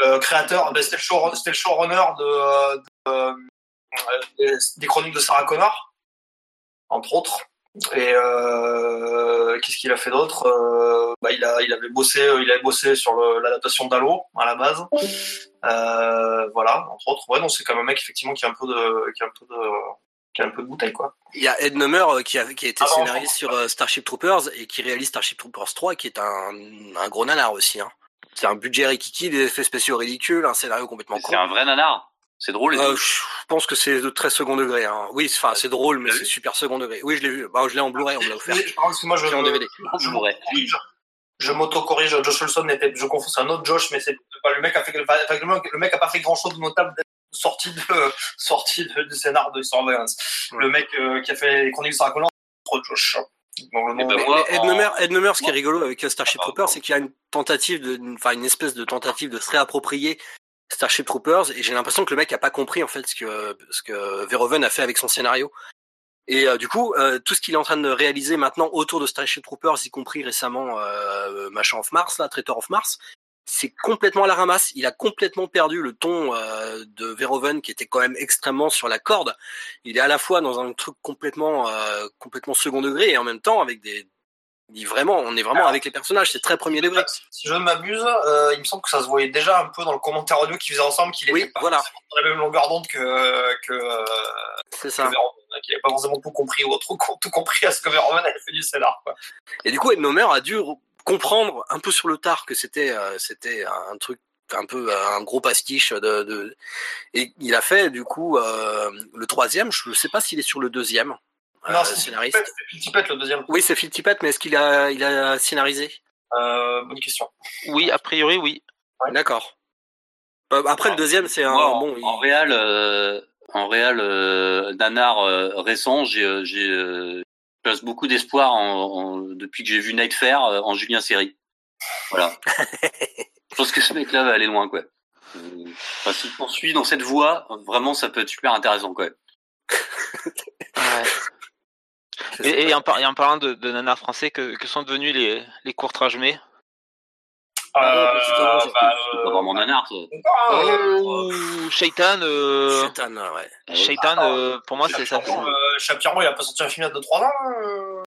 euh, créateur, ben, c'était le, show, le showrunner de, euh, de, euh, des, des chroniques de Sarah Connor, entre autres. Et qu'est-ce qu'il a fait d'autre bah, il a, il avait bossé, il avait bossé sur l'adaptation d'Halo à la base. Voilà, entre autres. Ouais, non, c'est quand même un mec effectivement qui a un peu de, qui a un peu de, qui a un peu de bouteille, quoi. Il y a Ed Nummer euh, qui a, qui a été Ah sur euh, Starship Troopers et qui réalise Starship Troopers 3, qui est un, un gros nanar aussi. Hein. C'est un budget rikiki, des effets spéciaux ridicules, un scénario complètement con. C'est un vrai nanar. C'est drôle. Euh, je pense que c'est de très second degré. Hein. Oui, c'est- enfin c'est drôle, mais c'est super second degré. Oui, je l'ai vu. Bah, je l'ai en Blu-ray, on me l'a offert. Mais, parce que moi, je, Je l'ai en DVD. je Je. Je m'auto-corrige. Josh Olson était, je confonds, c'est un autre Josh, mais c'est pas le mec a fait, enfin, le mec- a pas fait grand chose de notable d'être sorti de, sorti de, du scénar de Surveillance. Ouais. Le mec euh, qui a fait les chroniques de autre Josh. Le Eh ben, Ed Nummer, Ed Nummer, ce qui est rigolo avec Starship Ah, Troopers, c'est qu'il y a une tentative de, enfin une espèce de tentative de se réapproprier Starship Troopers, et j'ai l'impression que le mec a pas compris en fait ce que ce que Verhoeven a fait avec son scénario. Et euh, du coup, euh, tout ce qu'il est en train de réaliser maintenant autour de Starship Troopers, y compris récemment euh, Machin of Mars, là, Traitor of Mars, c'est complètement à la ramasse. Il a complètement perdu le ton euh, de Verhoeven qui était quand même extrêmement sur la corde. Il est à la fois dans un truc complètement euh, complètement second degré et en même temps avec des il vraiment on est vraiment avec les personnages, c'est très premier degré. Si je ne m'abuse, euh, il me semble que ça se voyait déjà un peu dans le commentaire audio qu'ils faisaient ensemble qu'il Oui, était pas voilà. la même longueur d'onde que, que, C'est ça. Qu'il n'avait pas forcément tout compris ou trop, tout compris à ce que Verhoeven avait fait du scénar. Quoi. Et du coup, Ed Nomer a dû comprendre un peu sur le tard que c'était euh, c'était un truc un peu euh, un gros pastiche de, de... et il a fait du coup euh, le troisième. Je sais pas s'il est sur le deuxième. euh, non, c'est scénariste. Phil Tippett, c'est Phil Tippett, le deuxième. Oui, c'est Phil Tippett, mais est-ce qu'il a il a scénarisé? Euh, bonne question. Oui, a priori, oui. D'accord. Après le deuxième, c'est un Moi, en, bon. il- en réal, euh, en réal euh, nanar euh, récent, j'ai, je place beaucoup d'espoir en, en- depuis que j'ai vu Night Fair euh, en Julien Série. Voilà. je pense que ce mec-là va aller loin, quoi. Euh, Enfin, s'il poursuit dans cette voie, vraiment, ça peut être super intéressant, quoi. Ouais. Et, et en, par- et en parlant de, de nanars français, que, que sont devenus les, les courts-métrages mais Ah, c'est pas- c'est bah, euh, vraiment nanar, ça. Oh, Shaitan, euh, Shaitan, ouais. Shaitan, euh, pour moi c'est ça. Chapiron, euh, il a pas sorti un film il y a 2-3 ans. Euh...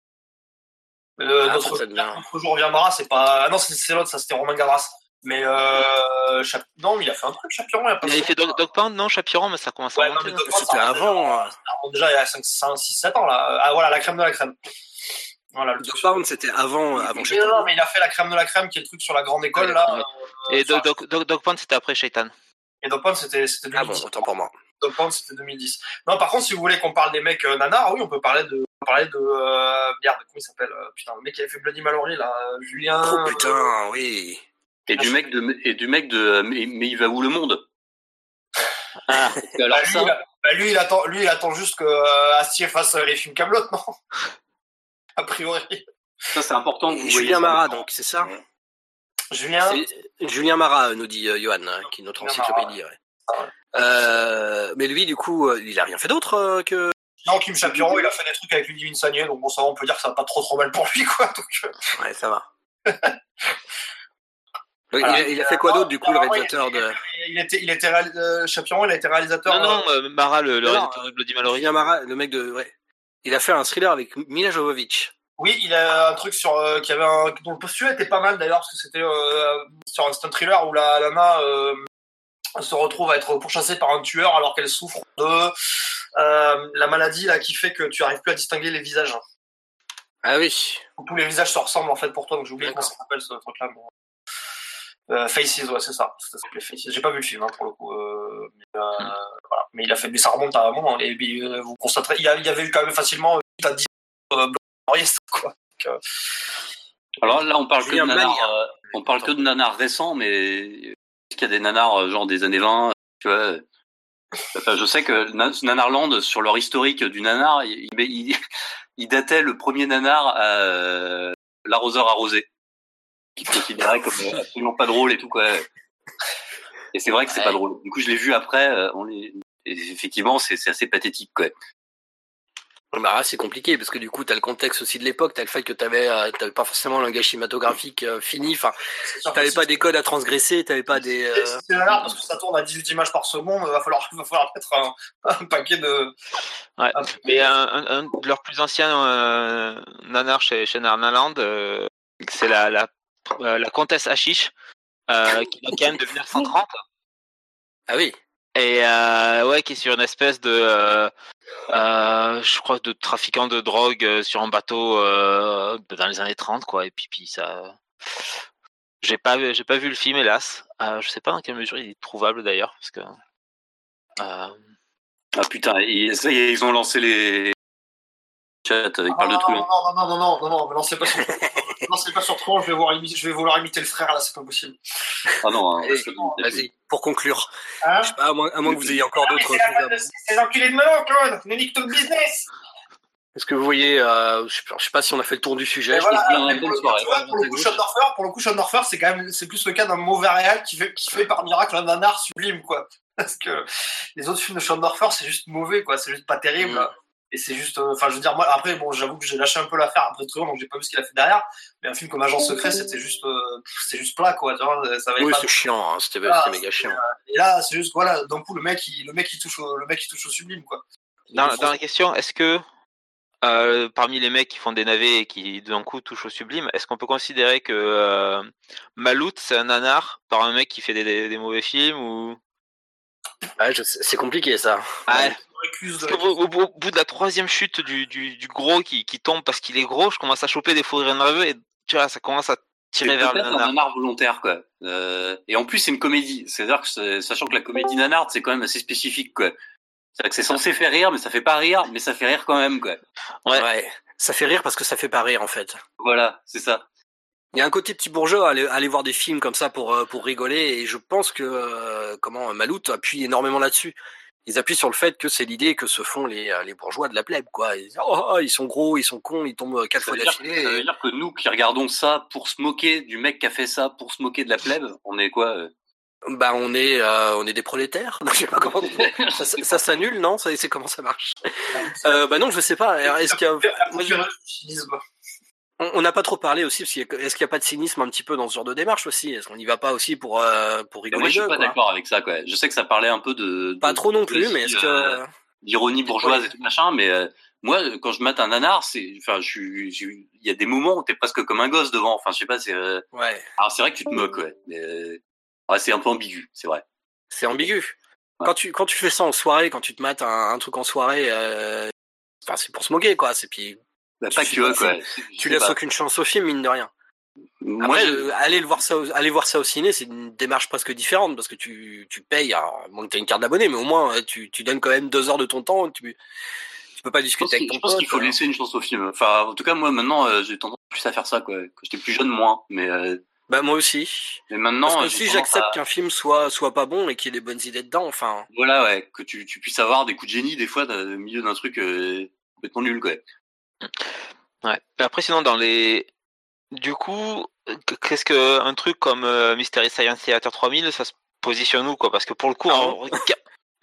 Ah, notre, jour viendra, c'est pas. Ah non, c'est c'est l'autre, ça c'était Romain Gavras. Mais euh, Chap- non, mais il a fait un truc, Chapiron, il a pas Il avait fait Dog, Dog Pound, non Chapiron, mais ça commence à Ouais, remonter. C'était avant. Alors, déjà, il y a 5, 5, 6, 7 ans, là. Ah, voilà, la crème de la crème. Voilà, le. Pound, c'était avant, avant Shaitan. non, non, mais il a fait la crème de la crème, qui est le truc sur la grande école, Ouais, là. ouais. euh, Et sur- Dog, Dog, Dog, Dog Pound, c'était après Shaitan. Et Dog Pound, c'était c'était Ah bon, 2010. autant pour moi. Dog Pound, c'était 2010. Non, par contre, si vous voulez qu'on parle des mecs euh, nanars, oui, on peut parler de, on peut parler de, euh, merde, comment il s'appelle, euh, putain, le mec qui avait fait Bloody Mallory, là, euh, Julien. Oh putain, oui. Et du mec de, et du mec de, mais, mais il va où le monde? Ah, alors Bah, lui, ça, il a- bah, lui, il attend, lui, il attend juste que euh, Astier fasse les films Camelot, non? A priori. ça c'est important que vous Julien. Marat, donc, c'est ça Julien. Julien Marat, euh, nous dit euh, Johan, hein, qui est notre Julien encyclopédie. ouais. Ah ouais. Euh, mais lui, du coup, euh, il a rien fait d'autre euh, que. Non, Kim Chapiron, il a fait des trucs avec Ludivine Sagné, donc bon, ça va, on peut dire que ça va pas trop trop mal pour lui, quoi. Donc, euh, Ouais, ça va. il, a, il a fait quoi d'autre, du coup, le réalisateur il- de. il était, il était réalis- euh, Chapiron, il a été réalisateur. non, non, euh, Mara, le, le non, réalisateur de Bloody Mallory. Julien Marat, le mec de. Ouais. Il a fait un thriller avec Mila Jovovich. Oui, il a un truc sur euh, qui avait un dont le postulat était pas mal d'ailleurs parce que c'était euh, sur un stunt thriller où la Lana euh, se retrouve à être pourchassée par un tueur alors qu'elle souffre de euh, la maladie là qui fait que tu arrives plus à distinguer les visages. Ah oui. Tous les visages se ressemblent en fait pour toi donc j'ai oublié comment ça s'appelle ce truc là. Euh, Faces, ouais, c'est ça. Ça s'appelait Faces. J'ai pas vu le film hein, pour le coup. Euh, mais, voilà. mais il a fait, mais ça remonte à un moment. Et puis, euh, vous constaterez, il y, a- il y avait eu quand même facilement 8 à 10 euh, quoi. Donc, Alors là, on parle que de nanars, euh, on parle que de nanars récents, mais est-ce qu'il y a des nanars genre des années 20, tu vois Enfin, je sais que Na- Nanarland, sur leur historique du nanar, il, il, il datait le premier nanar à l'arroseur arrosé, qui se considérait comme absolument pas drôle et tout quoi. Et c'est vrai que c'est Ouais. pas drôle. Du coup, je l'ai vu après. euh, on les... et effectivement, c'est assez pathétique quoi. Marat, c'est compliqué parce que du coup, t'as le contexte aussi de l'époque, t'as le fait que t'avais, euh, pas forcément un langage cinématographique euh, fini. Enfin, t'avais pas des codes à transgresser, t'avais pas des. euh, c'est parce que ça tourne à 18 images par seconde, va falloir, va falloir mettre un, un paquet de. Ouais. un- Mais un, un, un de leurs plus anciens euh, nanars chez, chez Narnaland, euh, c'est la, la, la comtesse Hachiche, euh, qui doit quand même de 1930. Ah oui. Et euh, ouais, qui est sur une espèce de, euh, euh, je crois, de trafiquant de drogue euh, sur un bateau euh, dans les années 30, quoi. Et puis, puis ça, j'ai pas, vu- j'ai pas vu le film, hélas. Euh, je sais pas dans quelle mesure il est trouvable d'ailleurs, parce que. Euh, Ah putain, et ça y est, ils ont lancé les ils parlent de non, non, hein. non, non, non, non, non, lancez pas lancez pas sur je vais, voir, imi- je vais vouloir imiter le frère là, c'est pas possible. Ah non, hein, Allez, c'est bon, Vas-y, pour conclure. Hein Je sais pas, à moins, à moins que vous ayez encore Ah, d'autres c'est faute de melon, Claude, nous nique le business. Est-ce que vous voyez, euh, je, sais pas, je sais pas si on a fait le tour du sujet. Et je voilà, pense que- mais pour, le, bonne soirée. tu vois, pour le coup, Sean Dorfer, pour le coup, Sean Dorfer, c'est quand même, c'est plus le cas d'un mauvais réal qui fait, qui fait par miracle un nanar sublime, quoi. Parce que les autres films de Sean c'est juste mauvais, quoi. C'est juste pas terrible. Mm. Et c'est juste, euh, enfin, je veux dire, moi, après, bon, j'avoue que j'ai lâché un peu l'affaire après Truand, donc j'ai pas vu ce qu'il a fait derrière. Mais un film comme Agent Secret, c'était juste, euh, c'est juste plat, quoi. Tu vois, ça avait Oui, c'est chiant, hein, c'était Ah, méga chiant. Et là, c'est juste, voilà, d'un coup, le mec, il, le mec, il touche au, le mec, il touche au sublime, quoi. dans, dans la question, est-ce que euh, parmi les mecs qui font des navets et qui d'un coup touchent au sublime, est-ce qu'on peut considérer que euh, Malout c'est un nanar par un mec qui fait des, des- des mauvais films ou? Ouais, je sais, c'est compliqué ça. On récuse au, au bout de la troisième chute du, du, du gros qui, qui tombe parce qu'il est gros, je commence à choper des rires nerveux et tu vois, ça commence à tirer vers le peut-être un nanar. nanar volontaire, quoi. Euh, et en plus, c'est une comédie. C'est-à-dire que, sachant que la comédie nanar, c'est quand même assez spécifique, quoi. C'est-à-dire que c'est censé faire rire, mais ça fait pas rire, mais ça fait rire quand même, quoi. Ouais. Ça fait rire parce que ça fait pas rire en fait. Voilà, c'est ça. Il y a un côté petit bourgeois à aller, aller voir des films comme ça pour, euh, pour rigoler et je pense que euh, comment Malout appuie énormément là-dessus. Ils appuient sur le fait que c'est l'idée que se font les, euh, les bourgeois de la plèbe quoi. Ils, disent, oh, oh, ils sont gros, ils sont cons, ils tombent euh, quatre Ça fois d'affilée. ça veut dire que nous qui regardons ça pour se moquer du mec qui a fait ça, pour se moquer de la plèbe, on est quoi euh? Bah on est euh, on est des prolétaires. je sais pas comment ça, ça, ça s'annule non? Ça c'est comment ça marche? Euh, Bah non je sais pas. Est-ce qu'il y a on n'a pas trop parlé aussi parce qu'il est-ce qu'il n'y a pas de cynisme un petit peu dans ce genre de démarche aussi? Est-ce qu'on n'y va pas aussi pour euh, pour rigoler Moi je suis pas d'accord avec ça quoi. Je sais que ça parlait un peu de, de pas trop non plus, mais est-ce que euh, d'ironie bourgeoise et tout machin, mais euh, moi quand je mate un nanar, c'est enfin je suis il y a des moments où t'es presque comme un gosse devant. Enfin je sais pas c'est euh, ouais. Alors c'est vrai que tu te moques ouais. Mais, ouais c'est un peu ambigu, c'est vrai. C'est ambigu. Ouais. Quand tu quand tu fais ça en soirée, quand tu te mates un, un truc en soirée, euh, enfin c'est pour se moquer quoi. C'est puis bah, pas que quoi. Tu laisses pas. aucune chance au film mine de rien. Moi, Après, euh, aller le voir ça, au, aller voir ça au ciné, c'est une démarche presque différente parce que tu, tu payes, alors, moins que t'as une carte d'abonné, mais au moins tu, tu donnes quand même deux heures de ton temps. Tu, tu peux pas discuter avec ton Je pense qu'il faut hein. laisser une chance au film. Enfin, en tout cas, moi maintenant, euh, j'ai tendance plus à faire ça quoi. Quand j'étais plus jeune, moins, mais. Euh... Bah moi aussi. Mais maintenant, parce que si j'accepte à... qu'un film soit soit pas bon et qu'il y ait des bonnes idées dedans, enfin. Voilà, ouais, que tu, tu puisses avoir des coups de génie des fois au milieu d'un truc euh, complètement nul, quoi. Ouais. Après, sinon, dans les. Du coup, qu'est-ce que un truc comme euh, Mystery Science Theater 3000, ça se positionne où, quoi? Parce que pour le coup, Ah.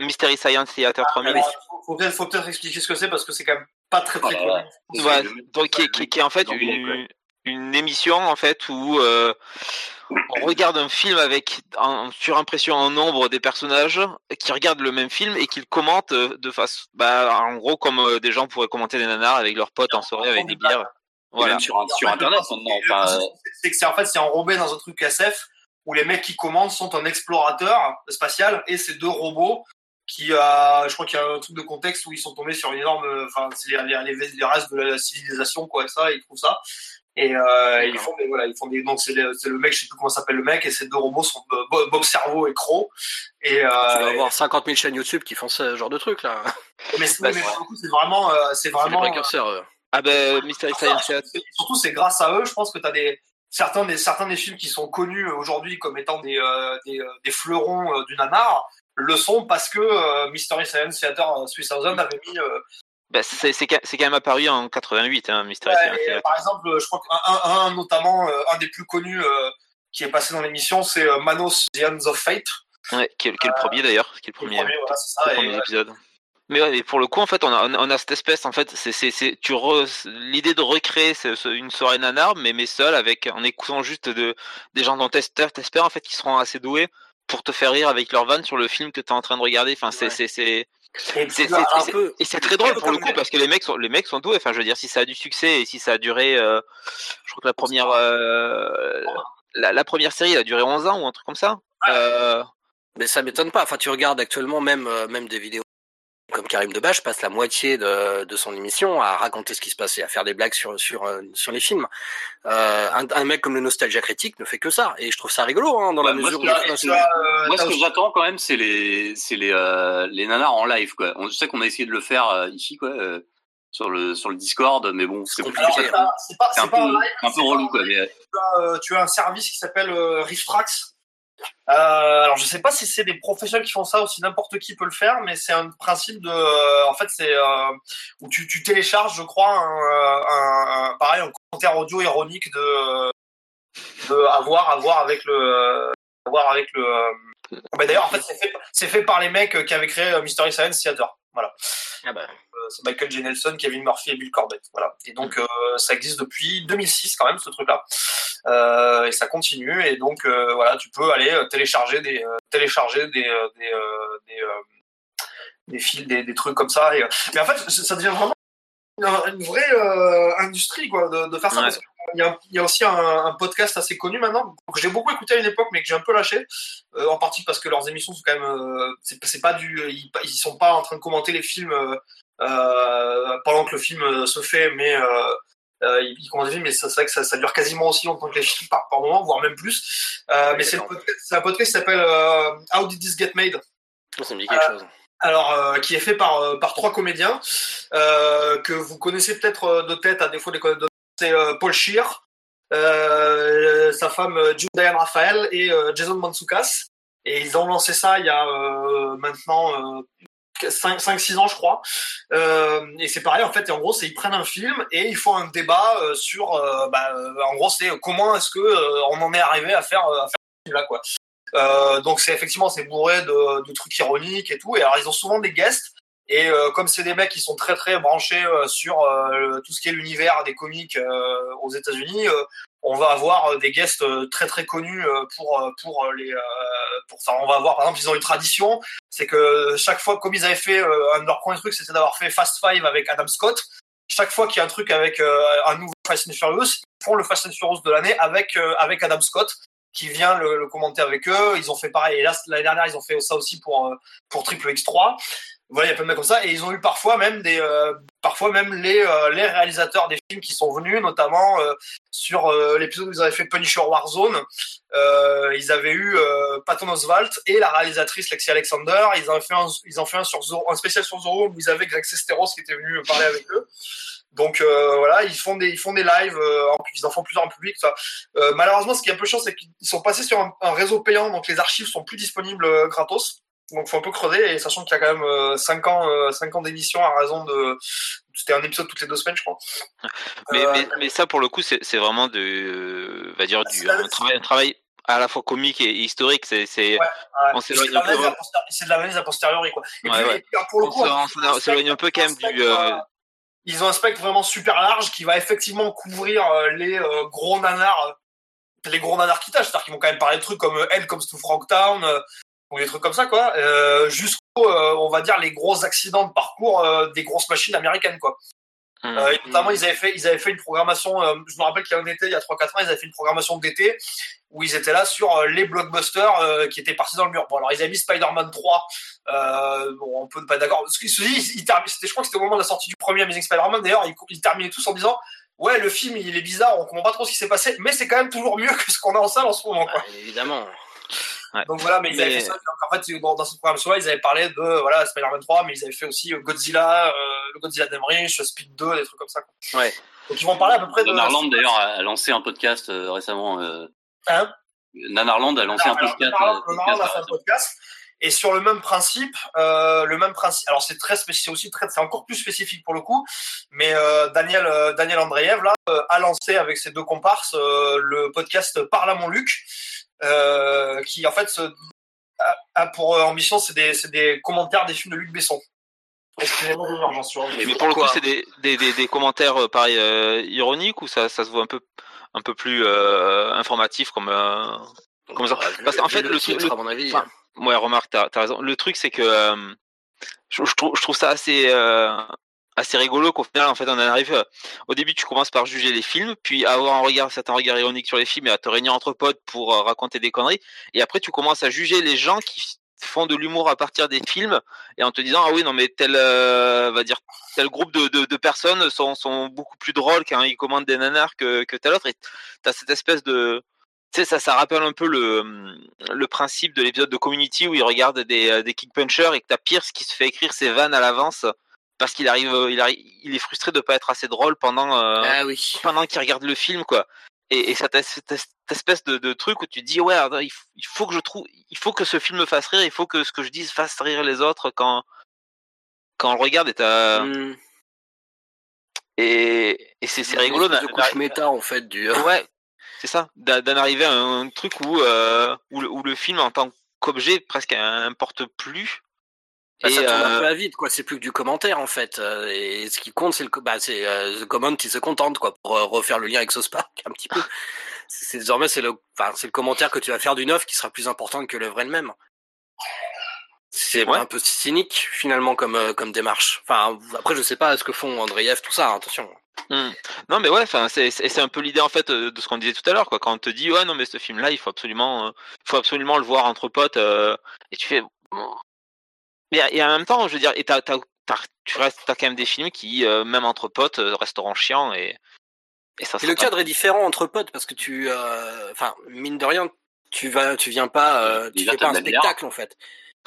Mystery Science Theater 3000. Alors, faut peut-être faut peut expliquer ce que c'est parce que c'est quand même pas très très Ah, connu. Ouais, donc qui est, qui, qui est en fait une, une émission en fait où euh, on regarde un film avec en surimpression en nombre des personnages qui regardent le même film et qui le commentent de face bah en gros comme euh, des gens pourraient commenter des nanars avec leurs potes en soirée avec des bières. voilà. Sur, sur internet c'est que c'est en fait c'est enrobé dans un truc SF où les mecs qui commandent sont un explorateur spatial et ces deux robots qui euh, je crois qu'il y a un truc de contexte où ils sont tombés sur une énorme enfin c'est les, les, les, restes de la civilisation quoi et ça ils trouvent ça et euh, ils font des voilà ils font des donc c'est le, le, mec je sais plus comment s'appelle le mec et ces deux robots sont Bob Cerveau et Crow. Et euh, tu vas avoir 50 000 chaînes YouTube qui font ce genre de truc là. Mais c'est bah, vraiment euh, c'est vraiment précurseurs ah ben Mystery Science surtout c'est grâce à eux je pense que tu as des certains des certains des films qui sont connus aujourd'hui comme étant des euh, des, des fleurons euh, du nanar le sont parce que euh, Mystery Science Theater 3000 avait mis bah, c'est quand même apparu en 88, hein, Mystery ouais, Science Par exemple, je crois qu'un un, notamment, euh, un des plus connus euh, qui est passé dans l'émission, c'est euh, Manos The Hands of Fate. Ouais, qui est, qui est le premier d'ailleurs, qui est le premier, le premier, voilà, ça, le premier et, épisode. Mais ouais, pour le coup, en fait, on a, on a cette espèce, en fait, c'est, tu l'idée de recréer une soirée nanar, mais mais seul avec, en écoutant juste de, des gens dont t'espères, en fait, qui seront assez doués pour te faire rire avec leur van sur le film que t'es en train de regarder. Enfin, c'est, ouais. C'est, et, peu... c'est très drôle pour le coup parce que les mecs sont les mecs sont doués. Enfin, je veux dire, si ça a du succès et si ça a duré, euh, je crois que la première euh, la, la, première série a duré 11 ans ou un truc comme ça. Euh... Mais ça m'étonne pas. Enfin, tu regardes actuellement même même des vidéos comme Karim Debache passe la moitié de, de, son émission à raconter ce qui se passait, à faire des blagues sur sur sur les films. Euh, un, un, mec comme le Nostalgia Critique ne fait que ça, et je trouve ça rigolo hein, dans la moi, mesure. Ce que, où... euh, moi, ce que j'attends quand même, c'est les c'est les euh, les nanars en live quoi. On, je sais qu'on a essayé de le faire euh, ici quoi. sur le sur le Discord mais bon c'est compliqué c'est pas, un, pas peu, live, un peu relou quoi mais... tu, as, tu as un service qui s'appelle euh, Rifftrax euh, alors je sais pas si c'est des professionnels qui font ça ou si n'importe qui peut le faire, mais c'est un principe de, euh, en fait c'est euh, où tu, télécharges, je crois, un, pareil un commentaire audio ironique de, de avoir à voir avec le, à voir avec le. Bah, D'ailleurs en fait c'est fait, fait par les mecs qui avaient créé Mystery Science Theater, voilà. Ah bah. C'est Michael J. Nelson, Kevin Murphy et Bill Corbett, voilà. Et donc euh, ça existe depuis 2006 quand même ce truc-là. Euh, et ça continue et donc euh, voilà tu peux aller télécharger des euh, télécharger des des des, des fils des, des, trucs comme ça et mais en fait ça devient vraiment une, une vraie industrie quoi de, de faire ça Ouais. parce il y, a, il y a aussi un, un, podcast assez connu maintenant que j'ai beaucoup écouté à une époque mais que j'ai un peu lâché euh, en partie parce que leurs émissions sont quand même euh, c'est pas du ils, ils sont pas en train de commenter les films euh, pendant que le film se fait mais euh, il, il des films, mais c'est vrai que ça, ça, dure quasiment aussi longtemps que les films par, par moment, voire même plus. Mais c'est un podcast qui s'appelle How Did This Get Made? Ça me dit quelque chose. Alors, euh, qui est fait par par trois comédiens euh, que vous connaissez peut-être de tête, à défaut des connaître de c'est Paul Scheer, sa femme Jude Diane Raphael et Jason Mantzoukas. Et ils ont lancé ça il y a maintenant 5-6 ans, je crois. Euh, et c'est pareil, en fait, et en gros, ils prennent un film et ils font un débat euh, sur, euh, bah, en gros, c'est comment est-ce que on en est arrivé à faire, ce film-là, quoi. Euh, donc c'est effectivement c'est bourré de, de trucs ironiques et tout. Et alors ils ont souvent des guests. Et euh, comme c'est des mecs qui sont très très branchés euh, sur euh, tout ce qui est l'univers des comics euh, aux États-Unis, euh, on va avoir des guests euh, très très connus euh, pour euh, pour les euh, pour ça. On va avoir par exemple ils ont une tradition, c'est que chaque fois comme ils avaient fait euh, un de leurs premiers trucs, c'était d'avoir fait Fast Five avec Adam Scott. Chaque fois qu'il y a un truc avec euh, un nouveau Fast and Furious, ils font le Fast and Furious de l'année avec euh, avec Adam Scott qui vient le, le commenter avec eux. Ils ont fait pareil. Et là l'année dernière ils ont fait ça aussi pour euh, pour Triple X3 voilà, il y a plein de mecs comme ça, et ils ont eu parfois même des, euh, parfois même les, euh, les réalisateurs des films qui sont venus, notamment euh, sur euh, l'épisode où ils avaient fait Punisher Warzone, euh, ils avaient eu euh, Patton Oswalt et la réalisatrice Lexi Alexander, ils ont fait un, ils ont fait un sur Zorro, un spécial sur Zorro où ils avaient Greg Sesteros qui était venu parler avec eux. Donc euh, voilà, ils font des ils font des lives, euh, ils en font plusieurs en public. Ça. Euh, malheureusement, ce qui est un peu chiant, c'est qu'ils sont passés sur un, un réseau payant, donc les archives sont plus disponibles gratos. Donc faut un peu creuser et sachant qu'il y a quand même 5 ans euh, cinq ans d'émission à raison de c'était un épisode toutes les deux semaines je crois. Mais, Euh, mais, mais ça, pour le coup, c'est vraiment de, euh, va dire, C'est du, la- un, travail, un travail à la fois comique et historique. C'est, c'est, Ouais, on c'est de peu. l'analyse a posteriori- quoi. Et Ouais, puis, ouais. pour le On coup, on s'éloigne un peu quand même du, euh, euh, Ils ont un spectre vraiment super large qui va effectivement couvrir euh, les euh, gros nanars, euh, les gros nanars qui tâchent, c'est-à-dire qu'ils vont quand même parler de trucs comme euh, Elle comes to Frogtown euh, ou des trucs comme ça quoi, euh, jusqu'au euh, on va dire les gros accidents de parcours euh, des grosses machines américaines quoi. Hum. Euh, et notamment, ils avaient fait, ils avaient fait une programmation. euh, je me rappelle qu'il y a un été, il y a 3-4 ans, ils avaient fait une programmation d'été où ils étaient là sur euh, les blockbusters euh, qui étaient partis dans le mur. Bon, alors ils avaient mis Spider-Man 3. Euh, bon, on peut ne pas être d'accord. Parce qu'ils se disent, ils je crois que c'était au moment de la sortie du premier Amazing Spider-Man. D'ailleurs, ils, ils terminaient tous en disant. Ouais, le film, il est bizarre, on comprend pas trop ce qui s'est passé, mais c'est quand même toujours mieux que ce qu'on a en salle en ce moment, quoi. Ouais, évidemment. Donc voilà, mais ils avaient fait ça. Donc en fait, dans, cette programmation-là, ils avaient parlé de voilà Spider-Man 3, mais ils avaient fait aussi euh, Godzilla, euh, le Godzilla d'Emmerich, Speed 2, des trucs comme ça. Quoi. Ouais. Donc ils vont parler à peu près de. Nanarland d'ailleurs a lancé un podcast euh, récemment. Euh, Hein? Nanarland a lancé un Alors, podcast. Nanarland- a fait un podcast. Et sur le même principe, euh, le même principe. Alors c'est très spécifique, aussi très, c'est encore plus spécifique pour le coup. Mais euh, Daniel, euh, Daniel Andreev là a lancé avec ses deux comparses le podcast Parle à mon Luc, qui en fait se, a, a pour euh, ambition c'est des, commentaires des films de Luc Besson. Excusez-moi, Mais Mais pour le coup, c'est des, des, des, des commentaires euh, pareil euh, ironiques ou ça, ça se voit un peu, un peu plus euh, informatif comme. euh, Comme ça. Vu- Parce qu'en fait, le titre, truc- à mon avis. enfin, Ouais, remarque, t'as as raison. Le truc, c'est que euh, je, je trouve, je trouve ça assez, euh, assez rigolo qu'au final, en fait, on en arrive. euh, au début, tu commences par juger les films, puis avoir un regard, certain regard ironique sur les films et à te réunir entre potes pour euh, raconter des conneries. Et après, tu commences à juger les gens qui font de l'humour à partir des films et en te disant ah oui non mais tel euh, va dire tel groupe de, de, personnes sont, sont beaucoup plus drôles quand ils commandent des nanars que, que tel autre et t'as cette espèce de tu sais, ça, ça rappelle un peu le, le principe de l'épisode de Community où il regarde des, des kick punchers et que t'as Pierce qui se fait écrire ses vannes à l'avance parce qu'il arrive, euh, il arrive, il est frustré de pas être assez drôle pendant, euh, Ah oui. pendant qu'il regarde le film, quoi. Et, cette, espèce de, de truc où tu dis, ouais, il, f- il faut que je trouve, il faut que ce film me fasse rire, il faut que ce que je dise fasse rire les autres quand, quand on le regarde et Hmm. et, et c'est, rigolo. d'a- couche méta en fait du. Ouais, c'est ça, d'en arriver à un truc où, euh, où, le, où le film en tant qu'objet presque importe plus. Bah, ça Et, tourne un euh, peu à vide, quoi. C'est plus que du commentaire, en fait. Euh, Et ce qui compte, c'est le, bah, c'est euh, the comment qui se contente, quoi, pour euh, refaire le lien avec South Park un petit peu. C'est désormais c'est le, enfin, c'est le commentaire que tu vas faire d'une œuvre qui sera plus important que l'œuvre elle-même. C'est Ouais. un peu cynique finalement comme euh, comme démarche. Enfin, après, je sais pas ce que font Andreev, tout ça. hein, attention. Hmm. Non mais ouais, enfin c'est c'est un peu l'idée en fait de ce qu'on disait tout à l'heure quoi. Quand on te dit ouais non mais ce film là il faut absolument euh, faut absolument le voir entre potes euh, et tu fais. Mais et en même temps je veux dire et t'as t'as t'as- tu restes t'as quand même des films qui euh, même entre potes euh, resteront chiants et et ça Et le pas- cadre est différent entre potes parce que tu, euh, enfin, mine de rien, tu vas, tu viens pas, euh, tu Déjà, fais pas un bière. spectacle en fait.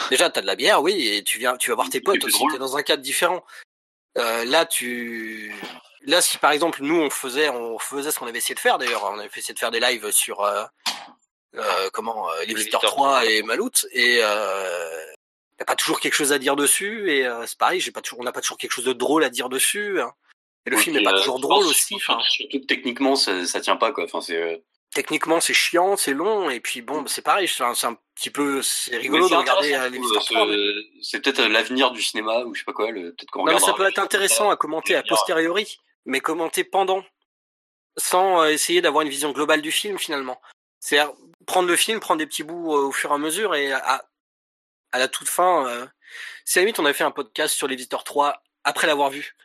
Déjà, t'as de la bière, oui, et tu viens, tu vas voir tes potes aussi. T'es dans un cadre différent. Euh, là, tu, là, si par exemple nous on faisait, on faisait ce qu'on avait essayé de faire d'ailleurs, on avait essayé de faire des lives sur, euh, euh, comment, euh, les visiteurs Visiteurs 3 et Malout, et euh, t'as pas toujours quelque chose à dire dessus, et euh, c'est pareil, j'ai pas toujours, on n'a pas toujours quelque chose de drôle à dire dessus. hein. Et le Oui, film est puis, pas euh, toujours drôle aussi. surtout- Enfin, Surtout que techniquement, ça, ça tient pas quoi. Enfin, c'est. euh, techniquement c'est chiant, c'est long et puis bon, c'est pareil, c'est un, petit peu c'est rigolo de regarder euh, les je trouve, Visiteurs 3, mais- ce- C'est peut-être l'avenir du cinéma ou je sais pas quoi. Peut-être qu'on Non, mais ça peut être intéressant à commenter à posteriori, mais commenter pendant, sans essayer d'avoir une vision globale du film finalement. C'est prendre le film, prendre des petits bouts au fur et à mesure et à, à la toute fin. Euh, la limite on avait fait un podcast sur les Visiteurs 3 après l'avoir vu,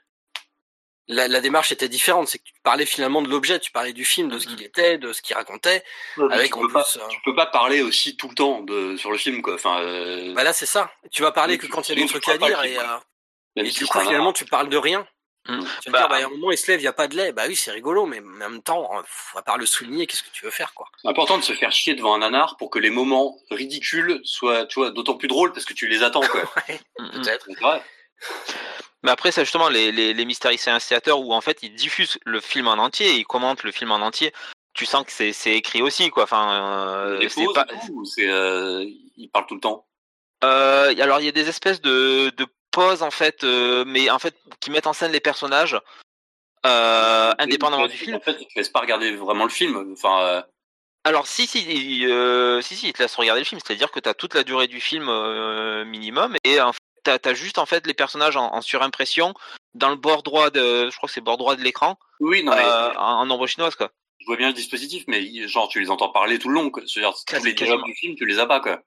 la, la démarche était différente. C'est que tu parlais finalement de l'objet, tu parlais du film, de ce qu'il était, de ce qu'il racontait, Ouais, avec tu en peux pas- plus. euh, Tu peux pas parler aussi tout le temps de, sur le film, quoi. Enfin, euh, Bah là c'est ça. Tu vas parler que tu- quand il y a des trucs à dire et, euh, et si du c'est coup finalement tu parles de rien. Mm. Tu vas Bah, dire, bah, à un moment, il se lève, il n'y a pas de lait. Bah oui, c'est rigolo, mais en même temps, euh, à part le souligner, qu'est-ce que tu veux faire, quoi? C'est important de se faire chier devant un nanar pour que les moments ridicules soient, tu vois, d'autant plus drôles parce que tu les attends, quoi. mm, mm. Peut-être. C'est vrai. Mais après, c'est justement les, les, les mystériciens où en fait ils diffusent le film en entier, ils commentent le film en entier. Tu sens que c'est c'est écrit aussi, quoi. Enfin, euh, c'est pas. ou c'est, euh, ils parlent tout le temps? Euh, alors il y a des espèces de, de en fait, euh, mais en fait qui mettent en scène les personnages euh, indépendamment du film. En fait, ils te laissent pas regarder vraiment le film. Enfin, euh, Alors si si euh, si si, il te laisse regarder le film, c'est-à-dire que tu as toute la durée du film euh, minimum et en fait, t'as as juste en fait les personnages en, en surimpression dans le bord droit de, je crois que c'est bord droit de l'écran, oui, non, mais euh, en, en ombre chinoise quoi. je vois bien le dispositif, mais genre, tu les entends parler tout le long, quoi. C'est-à-dire, tous les dialogues du film, tu les as pas, quoi.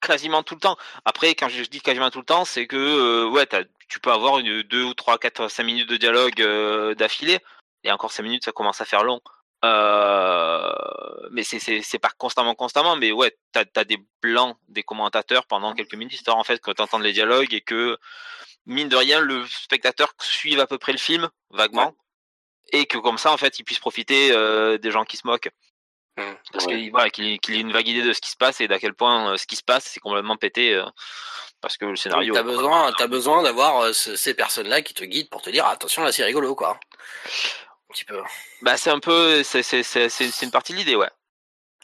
Quasiment tout le temps. Après, quand je dis quasiment tout le temps, c'est que euh, ouais, tu peux avoir une deux ou trois, quatre, cinq minutes de dialogue euh, d'affilée, et encore cinq minutes, ça commence à faire long. Euh, mais c'est pas constamment constamment, mais ouais, t'as as des blancs des commentateurs pendant quelques minutes, histoire en fait que t'entends les dialogues et que mine de rien le spectateur suive à peu près le film vaguement. Et que comme ça, en fait, il puisse profiter des gens qui se moquent. Hmm. Parce Ouais. qu'il voilà, ait- une vague idée de ce qui se passe et d'à quel point euh, ce qui se passe, c'est complètement pété. euh, parce que le scénario. T'as besoin, besoin d'avoir euh, ce- ces personnes-là qui te guident pour te dire attention là c'est rigolo quoi. Un petit peu. Bah, c'est un peu. C'est une partie de l'idée, ouais.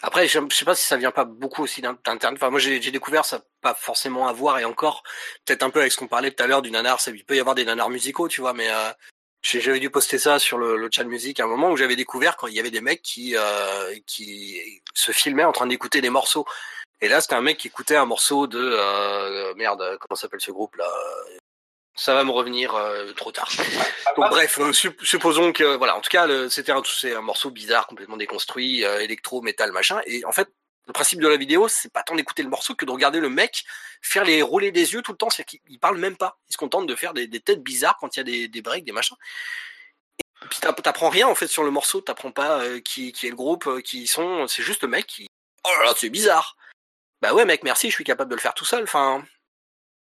Après, je, sais pas si ça vient pas beaucoup aussi d'in- d'internet. Enfin, moi j'ai découvert ça pas forcément à voir et encore peut-être un peu avec ce qu'on parlait tout à l'heure du nanar. Il peut y avoir des nanars musicaux, tu vois, mais euh, j'avais dû poster ça sur le, le chat musique à un moment où j'avais découvert quand il y avait des mecs qui euh, qui se filmaient en train d'écouter des morceaux. Et là, c'était un mec qui écoutait un morceau de euh, merde, comment s'appelle ce groupe là? Ça va me revenir euh, trop tard. Donc bref, euh, sup- supposons que voilà, en tout cas, c'était un, c'est un morceau bizarre, complètement déconstruit, euh, électro, métal, machin. Et en fait, le principe de la vidéo, c'est pas tant d'écouter le morceau que de regarder le mec faire les rouler des yeux tout le temps. C'est qu'il il parle même pas. Il se contente de faire des, des têtes bizarres quand il y a des, des breaks, des machins. Et puis t'app- t'apprends rien en fait sur le morceau. T'apprends pas euh, qui, qui est le groupe, euh, qui ils sont. C'est juste le mec qui. Oh là là, c'est bizarre. Bah ouais, mec, merci, je suis capable de le faire tout seul. Enfin.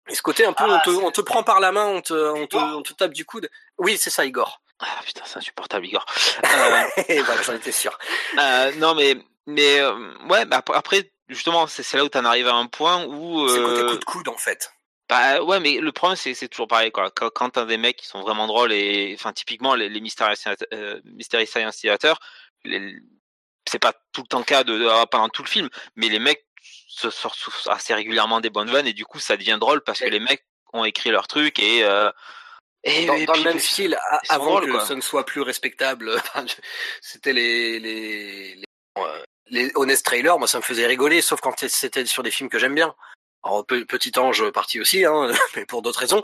Et ce côté un peu, Ah, on, te, c'est- on te prend par la main, on te, on te, on te tape du coude. Oui, c'est ça, Igor. Ah putain, c'est insupportable, Igor. Euh, voilà, j'en étais sûr. euh, non, mais. Mais euh, ouais, bah, ap- après, justement, c'est là où t'en arrives à un point où. C'est côté euh, coup de coude en fait. Bah ouais, mais le problème c'est toujours pareil quoi. Quand, quand t'as des mecs qui sont vraiment drôles et enfin typiquement les, les Mystery Science- euh, Mystery Science Theater, c'est pas tout le temps le cas de, de- pendant tout le film, mais les mecs se sortent assez régulièrement des bonnes vannes et du coup ça devient drôle parce que les mecs ont écrit leur truc et euh, et, Dans, et dans puis, le même style, avant drôles, que quoi. ce ne soit plus respectable, c'était les les les, euh, les honest trailers. Moi, ça me faisait rigoler, sauf quand c'était sur des films que j'aime bien. Alors, Pe- Petit Ange parti aussi, hein, mais pour d'autres raisons.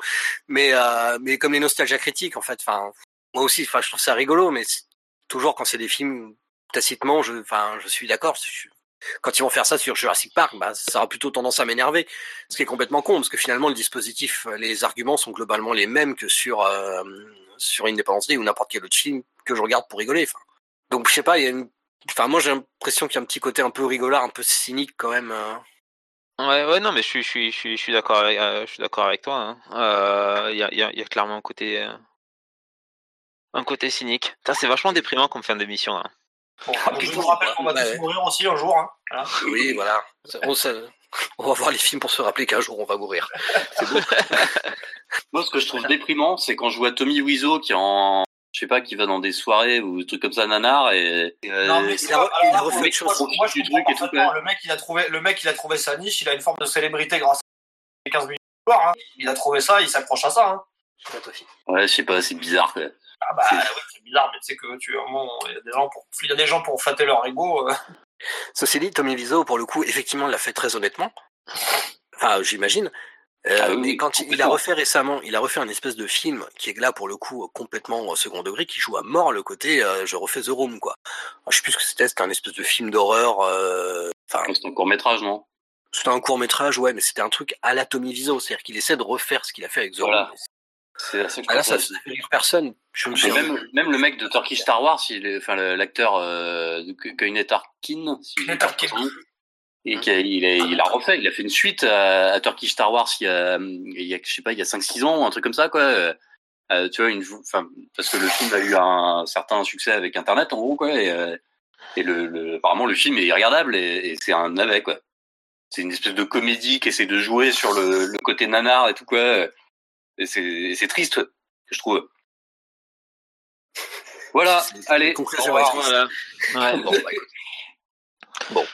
Mais euh, mais comme les nostalgia critiques, en fait. Enfin, moi aussi, enfin, je trouve ça rigolo, mais toujours quand c'est des films tacitement, je, enfin, je suis d'accord. Quand ils vont faire ça sur Jurassic Park, bah, ça aura plutôt tendance à m'énerver, ce qui est complètement con, parce que finalement le dispositif, les arguments sont globalement les mêmes que sur euh, sur Independence Day ou n'importe quel autre film que je regarde pour rigoler. Enfin, donc je sais pas, il y a une, enfin moi j'ai l'impression qu'il y a un petit côté un peu rigolard, un peu cynique quand même. euh. Ouais, ouais, non, mais je suis, je suis, je suis, je suis d'accord avec, euh, je suis d'accord avec toi. hein. Euh, Il y, a, il y, a, il y a clairement un côté, euh, un côté cynique. C'est vachement déprimant comme fin d'émission. Hein. Bon, Ah, je vous rappelle qu'on va ouais, tous ouais. mourir aussi un jour. Hein. Voilà. Oui, voilà. On, ça- on va voir les films pour se rappeler qu'un jour on va mourir. C'est beau. Moi, ce que je trouve déprimant, c'est quand je vois Tommy Wiseau qui est en, je sais pas, qui va dans des soirées ou des trucs comme ça, nanar, et, et, euh, Non, mais il a- il refait moi, une chose. moi, moi, je truc et tout. Le mec, il a trouvé, le mec, il a trouvé sa niche. Il a une forme de célébrité grâce à 15 minutes de gloire. Hein. Il a trouvé ça, il s'accroche à ça. Hein. Ouais, je sais pas, c'est bizarre, quoi. Ah bah ouais, c'est bizarre, mais tu sais que tu il y a des gens pour il y a des gens pour flatter leur ego. euh. Ceci dit, Tommy Wiseau, pour le coup, effectivement, l'a fait très honnêtement. Enfin, j'imagine. Euh, Ah oui, mais quand il, il a refait récemment, il a refait un espèce de film qui est là pour le coup complètement au second degré, qui joue à mort le côté euh, je refais The Room quoi. Alors, je sais plus ce que c'était, c'était un espèce de film d'horreur. euh, Enfin, C'est un court métrage, non? C'était un court métrage, ouais, mais c'était un truc à la Tommy Wiseau, c'est-à-dire qu'il essaie de refaire ce qu'il a fait avec The Voilà. Room. C'est seule Ah là, ça faisait rire personne. Je me même, même le mec de Turkish Star Wars, il est, enfin l'acteur euh, Kenneth Arkin, si je et qui a- il, a, il a refait, il a fait une suite à, à Turkish Star Wars il y a, il y a je sais pas, il y a 5-6 ans, un truc comme ça quoi. Euh, euh, tu vois une, enfin parce que le film a eu un certain succès avec Internet en gros quoi, et, euh, et le, le- apparemment le film est regardable et, et c'est un navet quoi. C'est une espèce de comédie qui essaie de jouer sur le, le côté nanar et tout quoi. Et c'est triste je trouve. Voilà, allez. une conclusion au revoir. est triste. Voilà. Ouais. Bon, bah. Bon.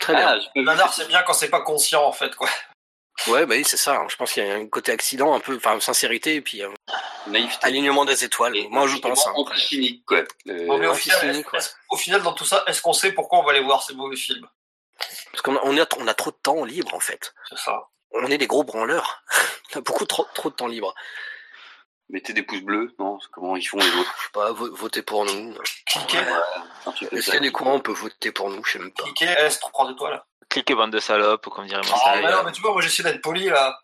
Très bien. Ah, je peux- Nanar, c'est bien quand c'est pas conscient en fait quoi. Ouais, bah oui, c'est ça. hein. Je pense qu'il y a un côté accident, un peu, enfin, sincérité, et puis euh, naïveté. alignement des étoiles. Et- Moi, je pense. hein, anti-cynique, quoi. Euh, mais au final, est-ce- au final, dans tout ça, est-ce qu'on sait pourquoi on va aller voir ces mauvais films? Parce qu'on a, on a, on a trop de temps libre, en fait. C'est ça. On est des gros branleurs. on a beaucoup trop, trop de temps libre. Mettez des pouces bleus, non? Comment ils font les autres? Je sais pas, vo- votez pour nous. Cliquez, Est-ce qu'il y a des courants, on peut voter pour nous, je sais même pas. cliquez, S, 3 étoiles. Cliquez bande de salopes, comme dirait mon Ah, mais non, mais tu vois, moi j'essaie d'être poli là.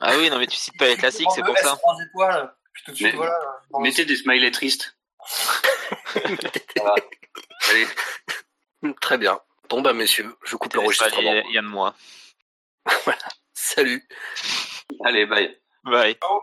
Ah oui, non, mais tu cites pas les classiques, c'est pour ça. 3 étoiles. Puis tout de suite, Mais- voilà. Dans le- Mettez des smileys tristes. Voilà. Allez, Très bien. Bon, bah, messieurs, je coupe l'enregistrement. Il y a de moi. Salut. allez, bye. Bye. Ciao.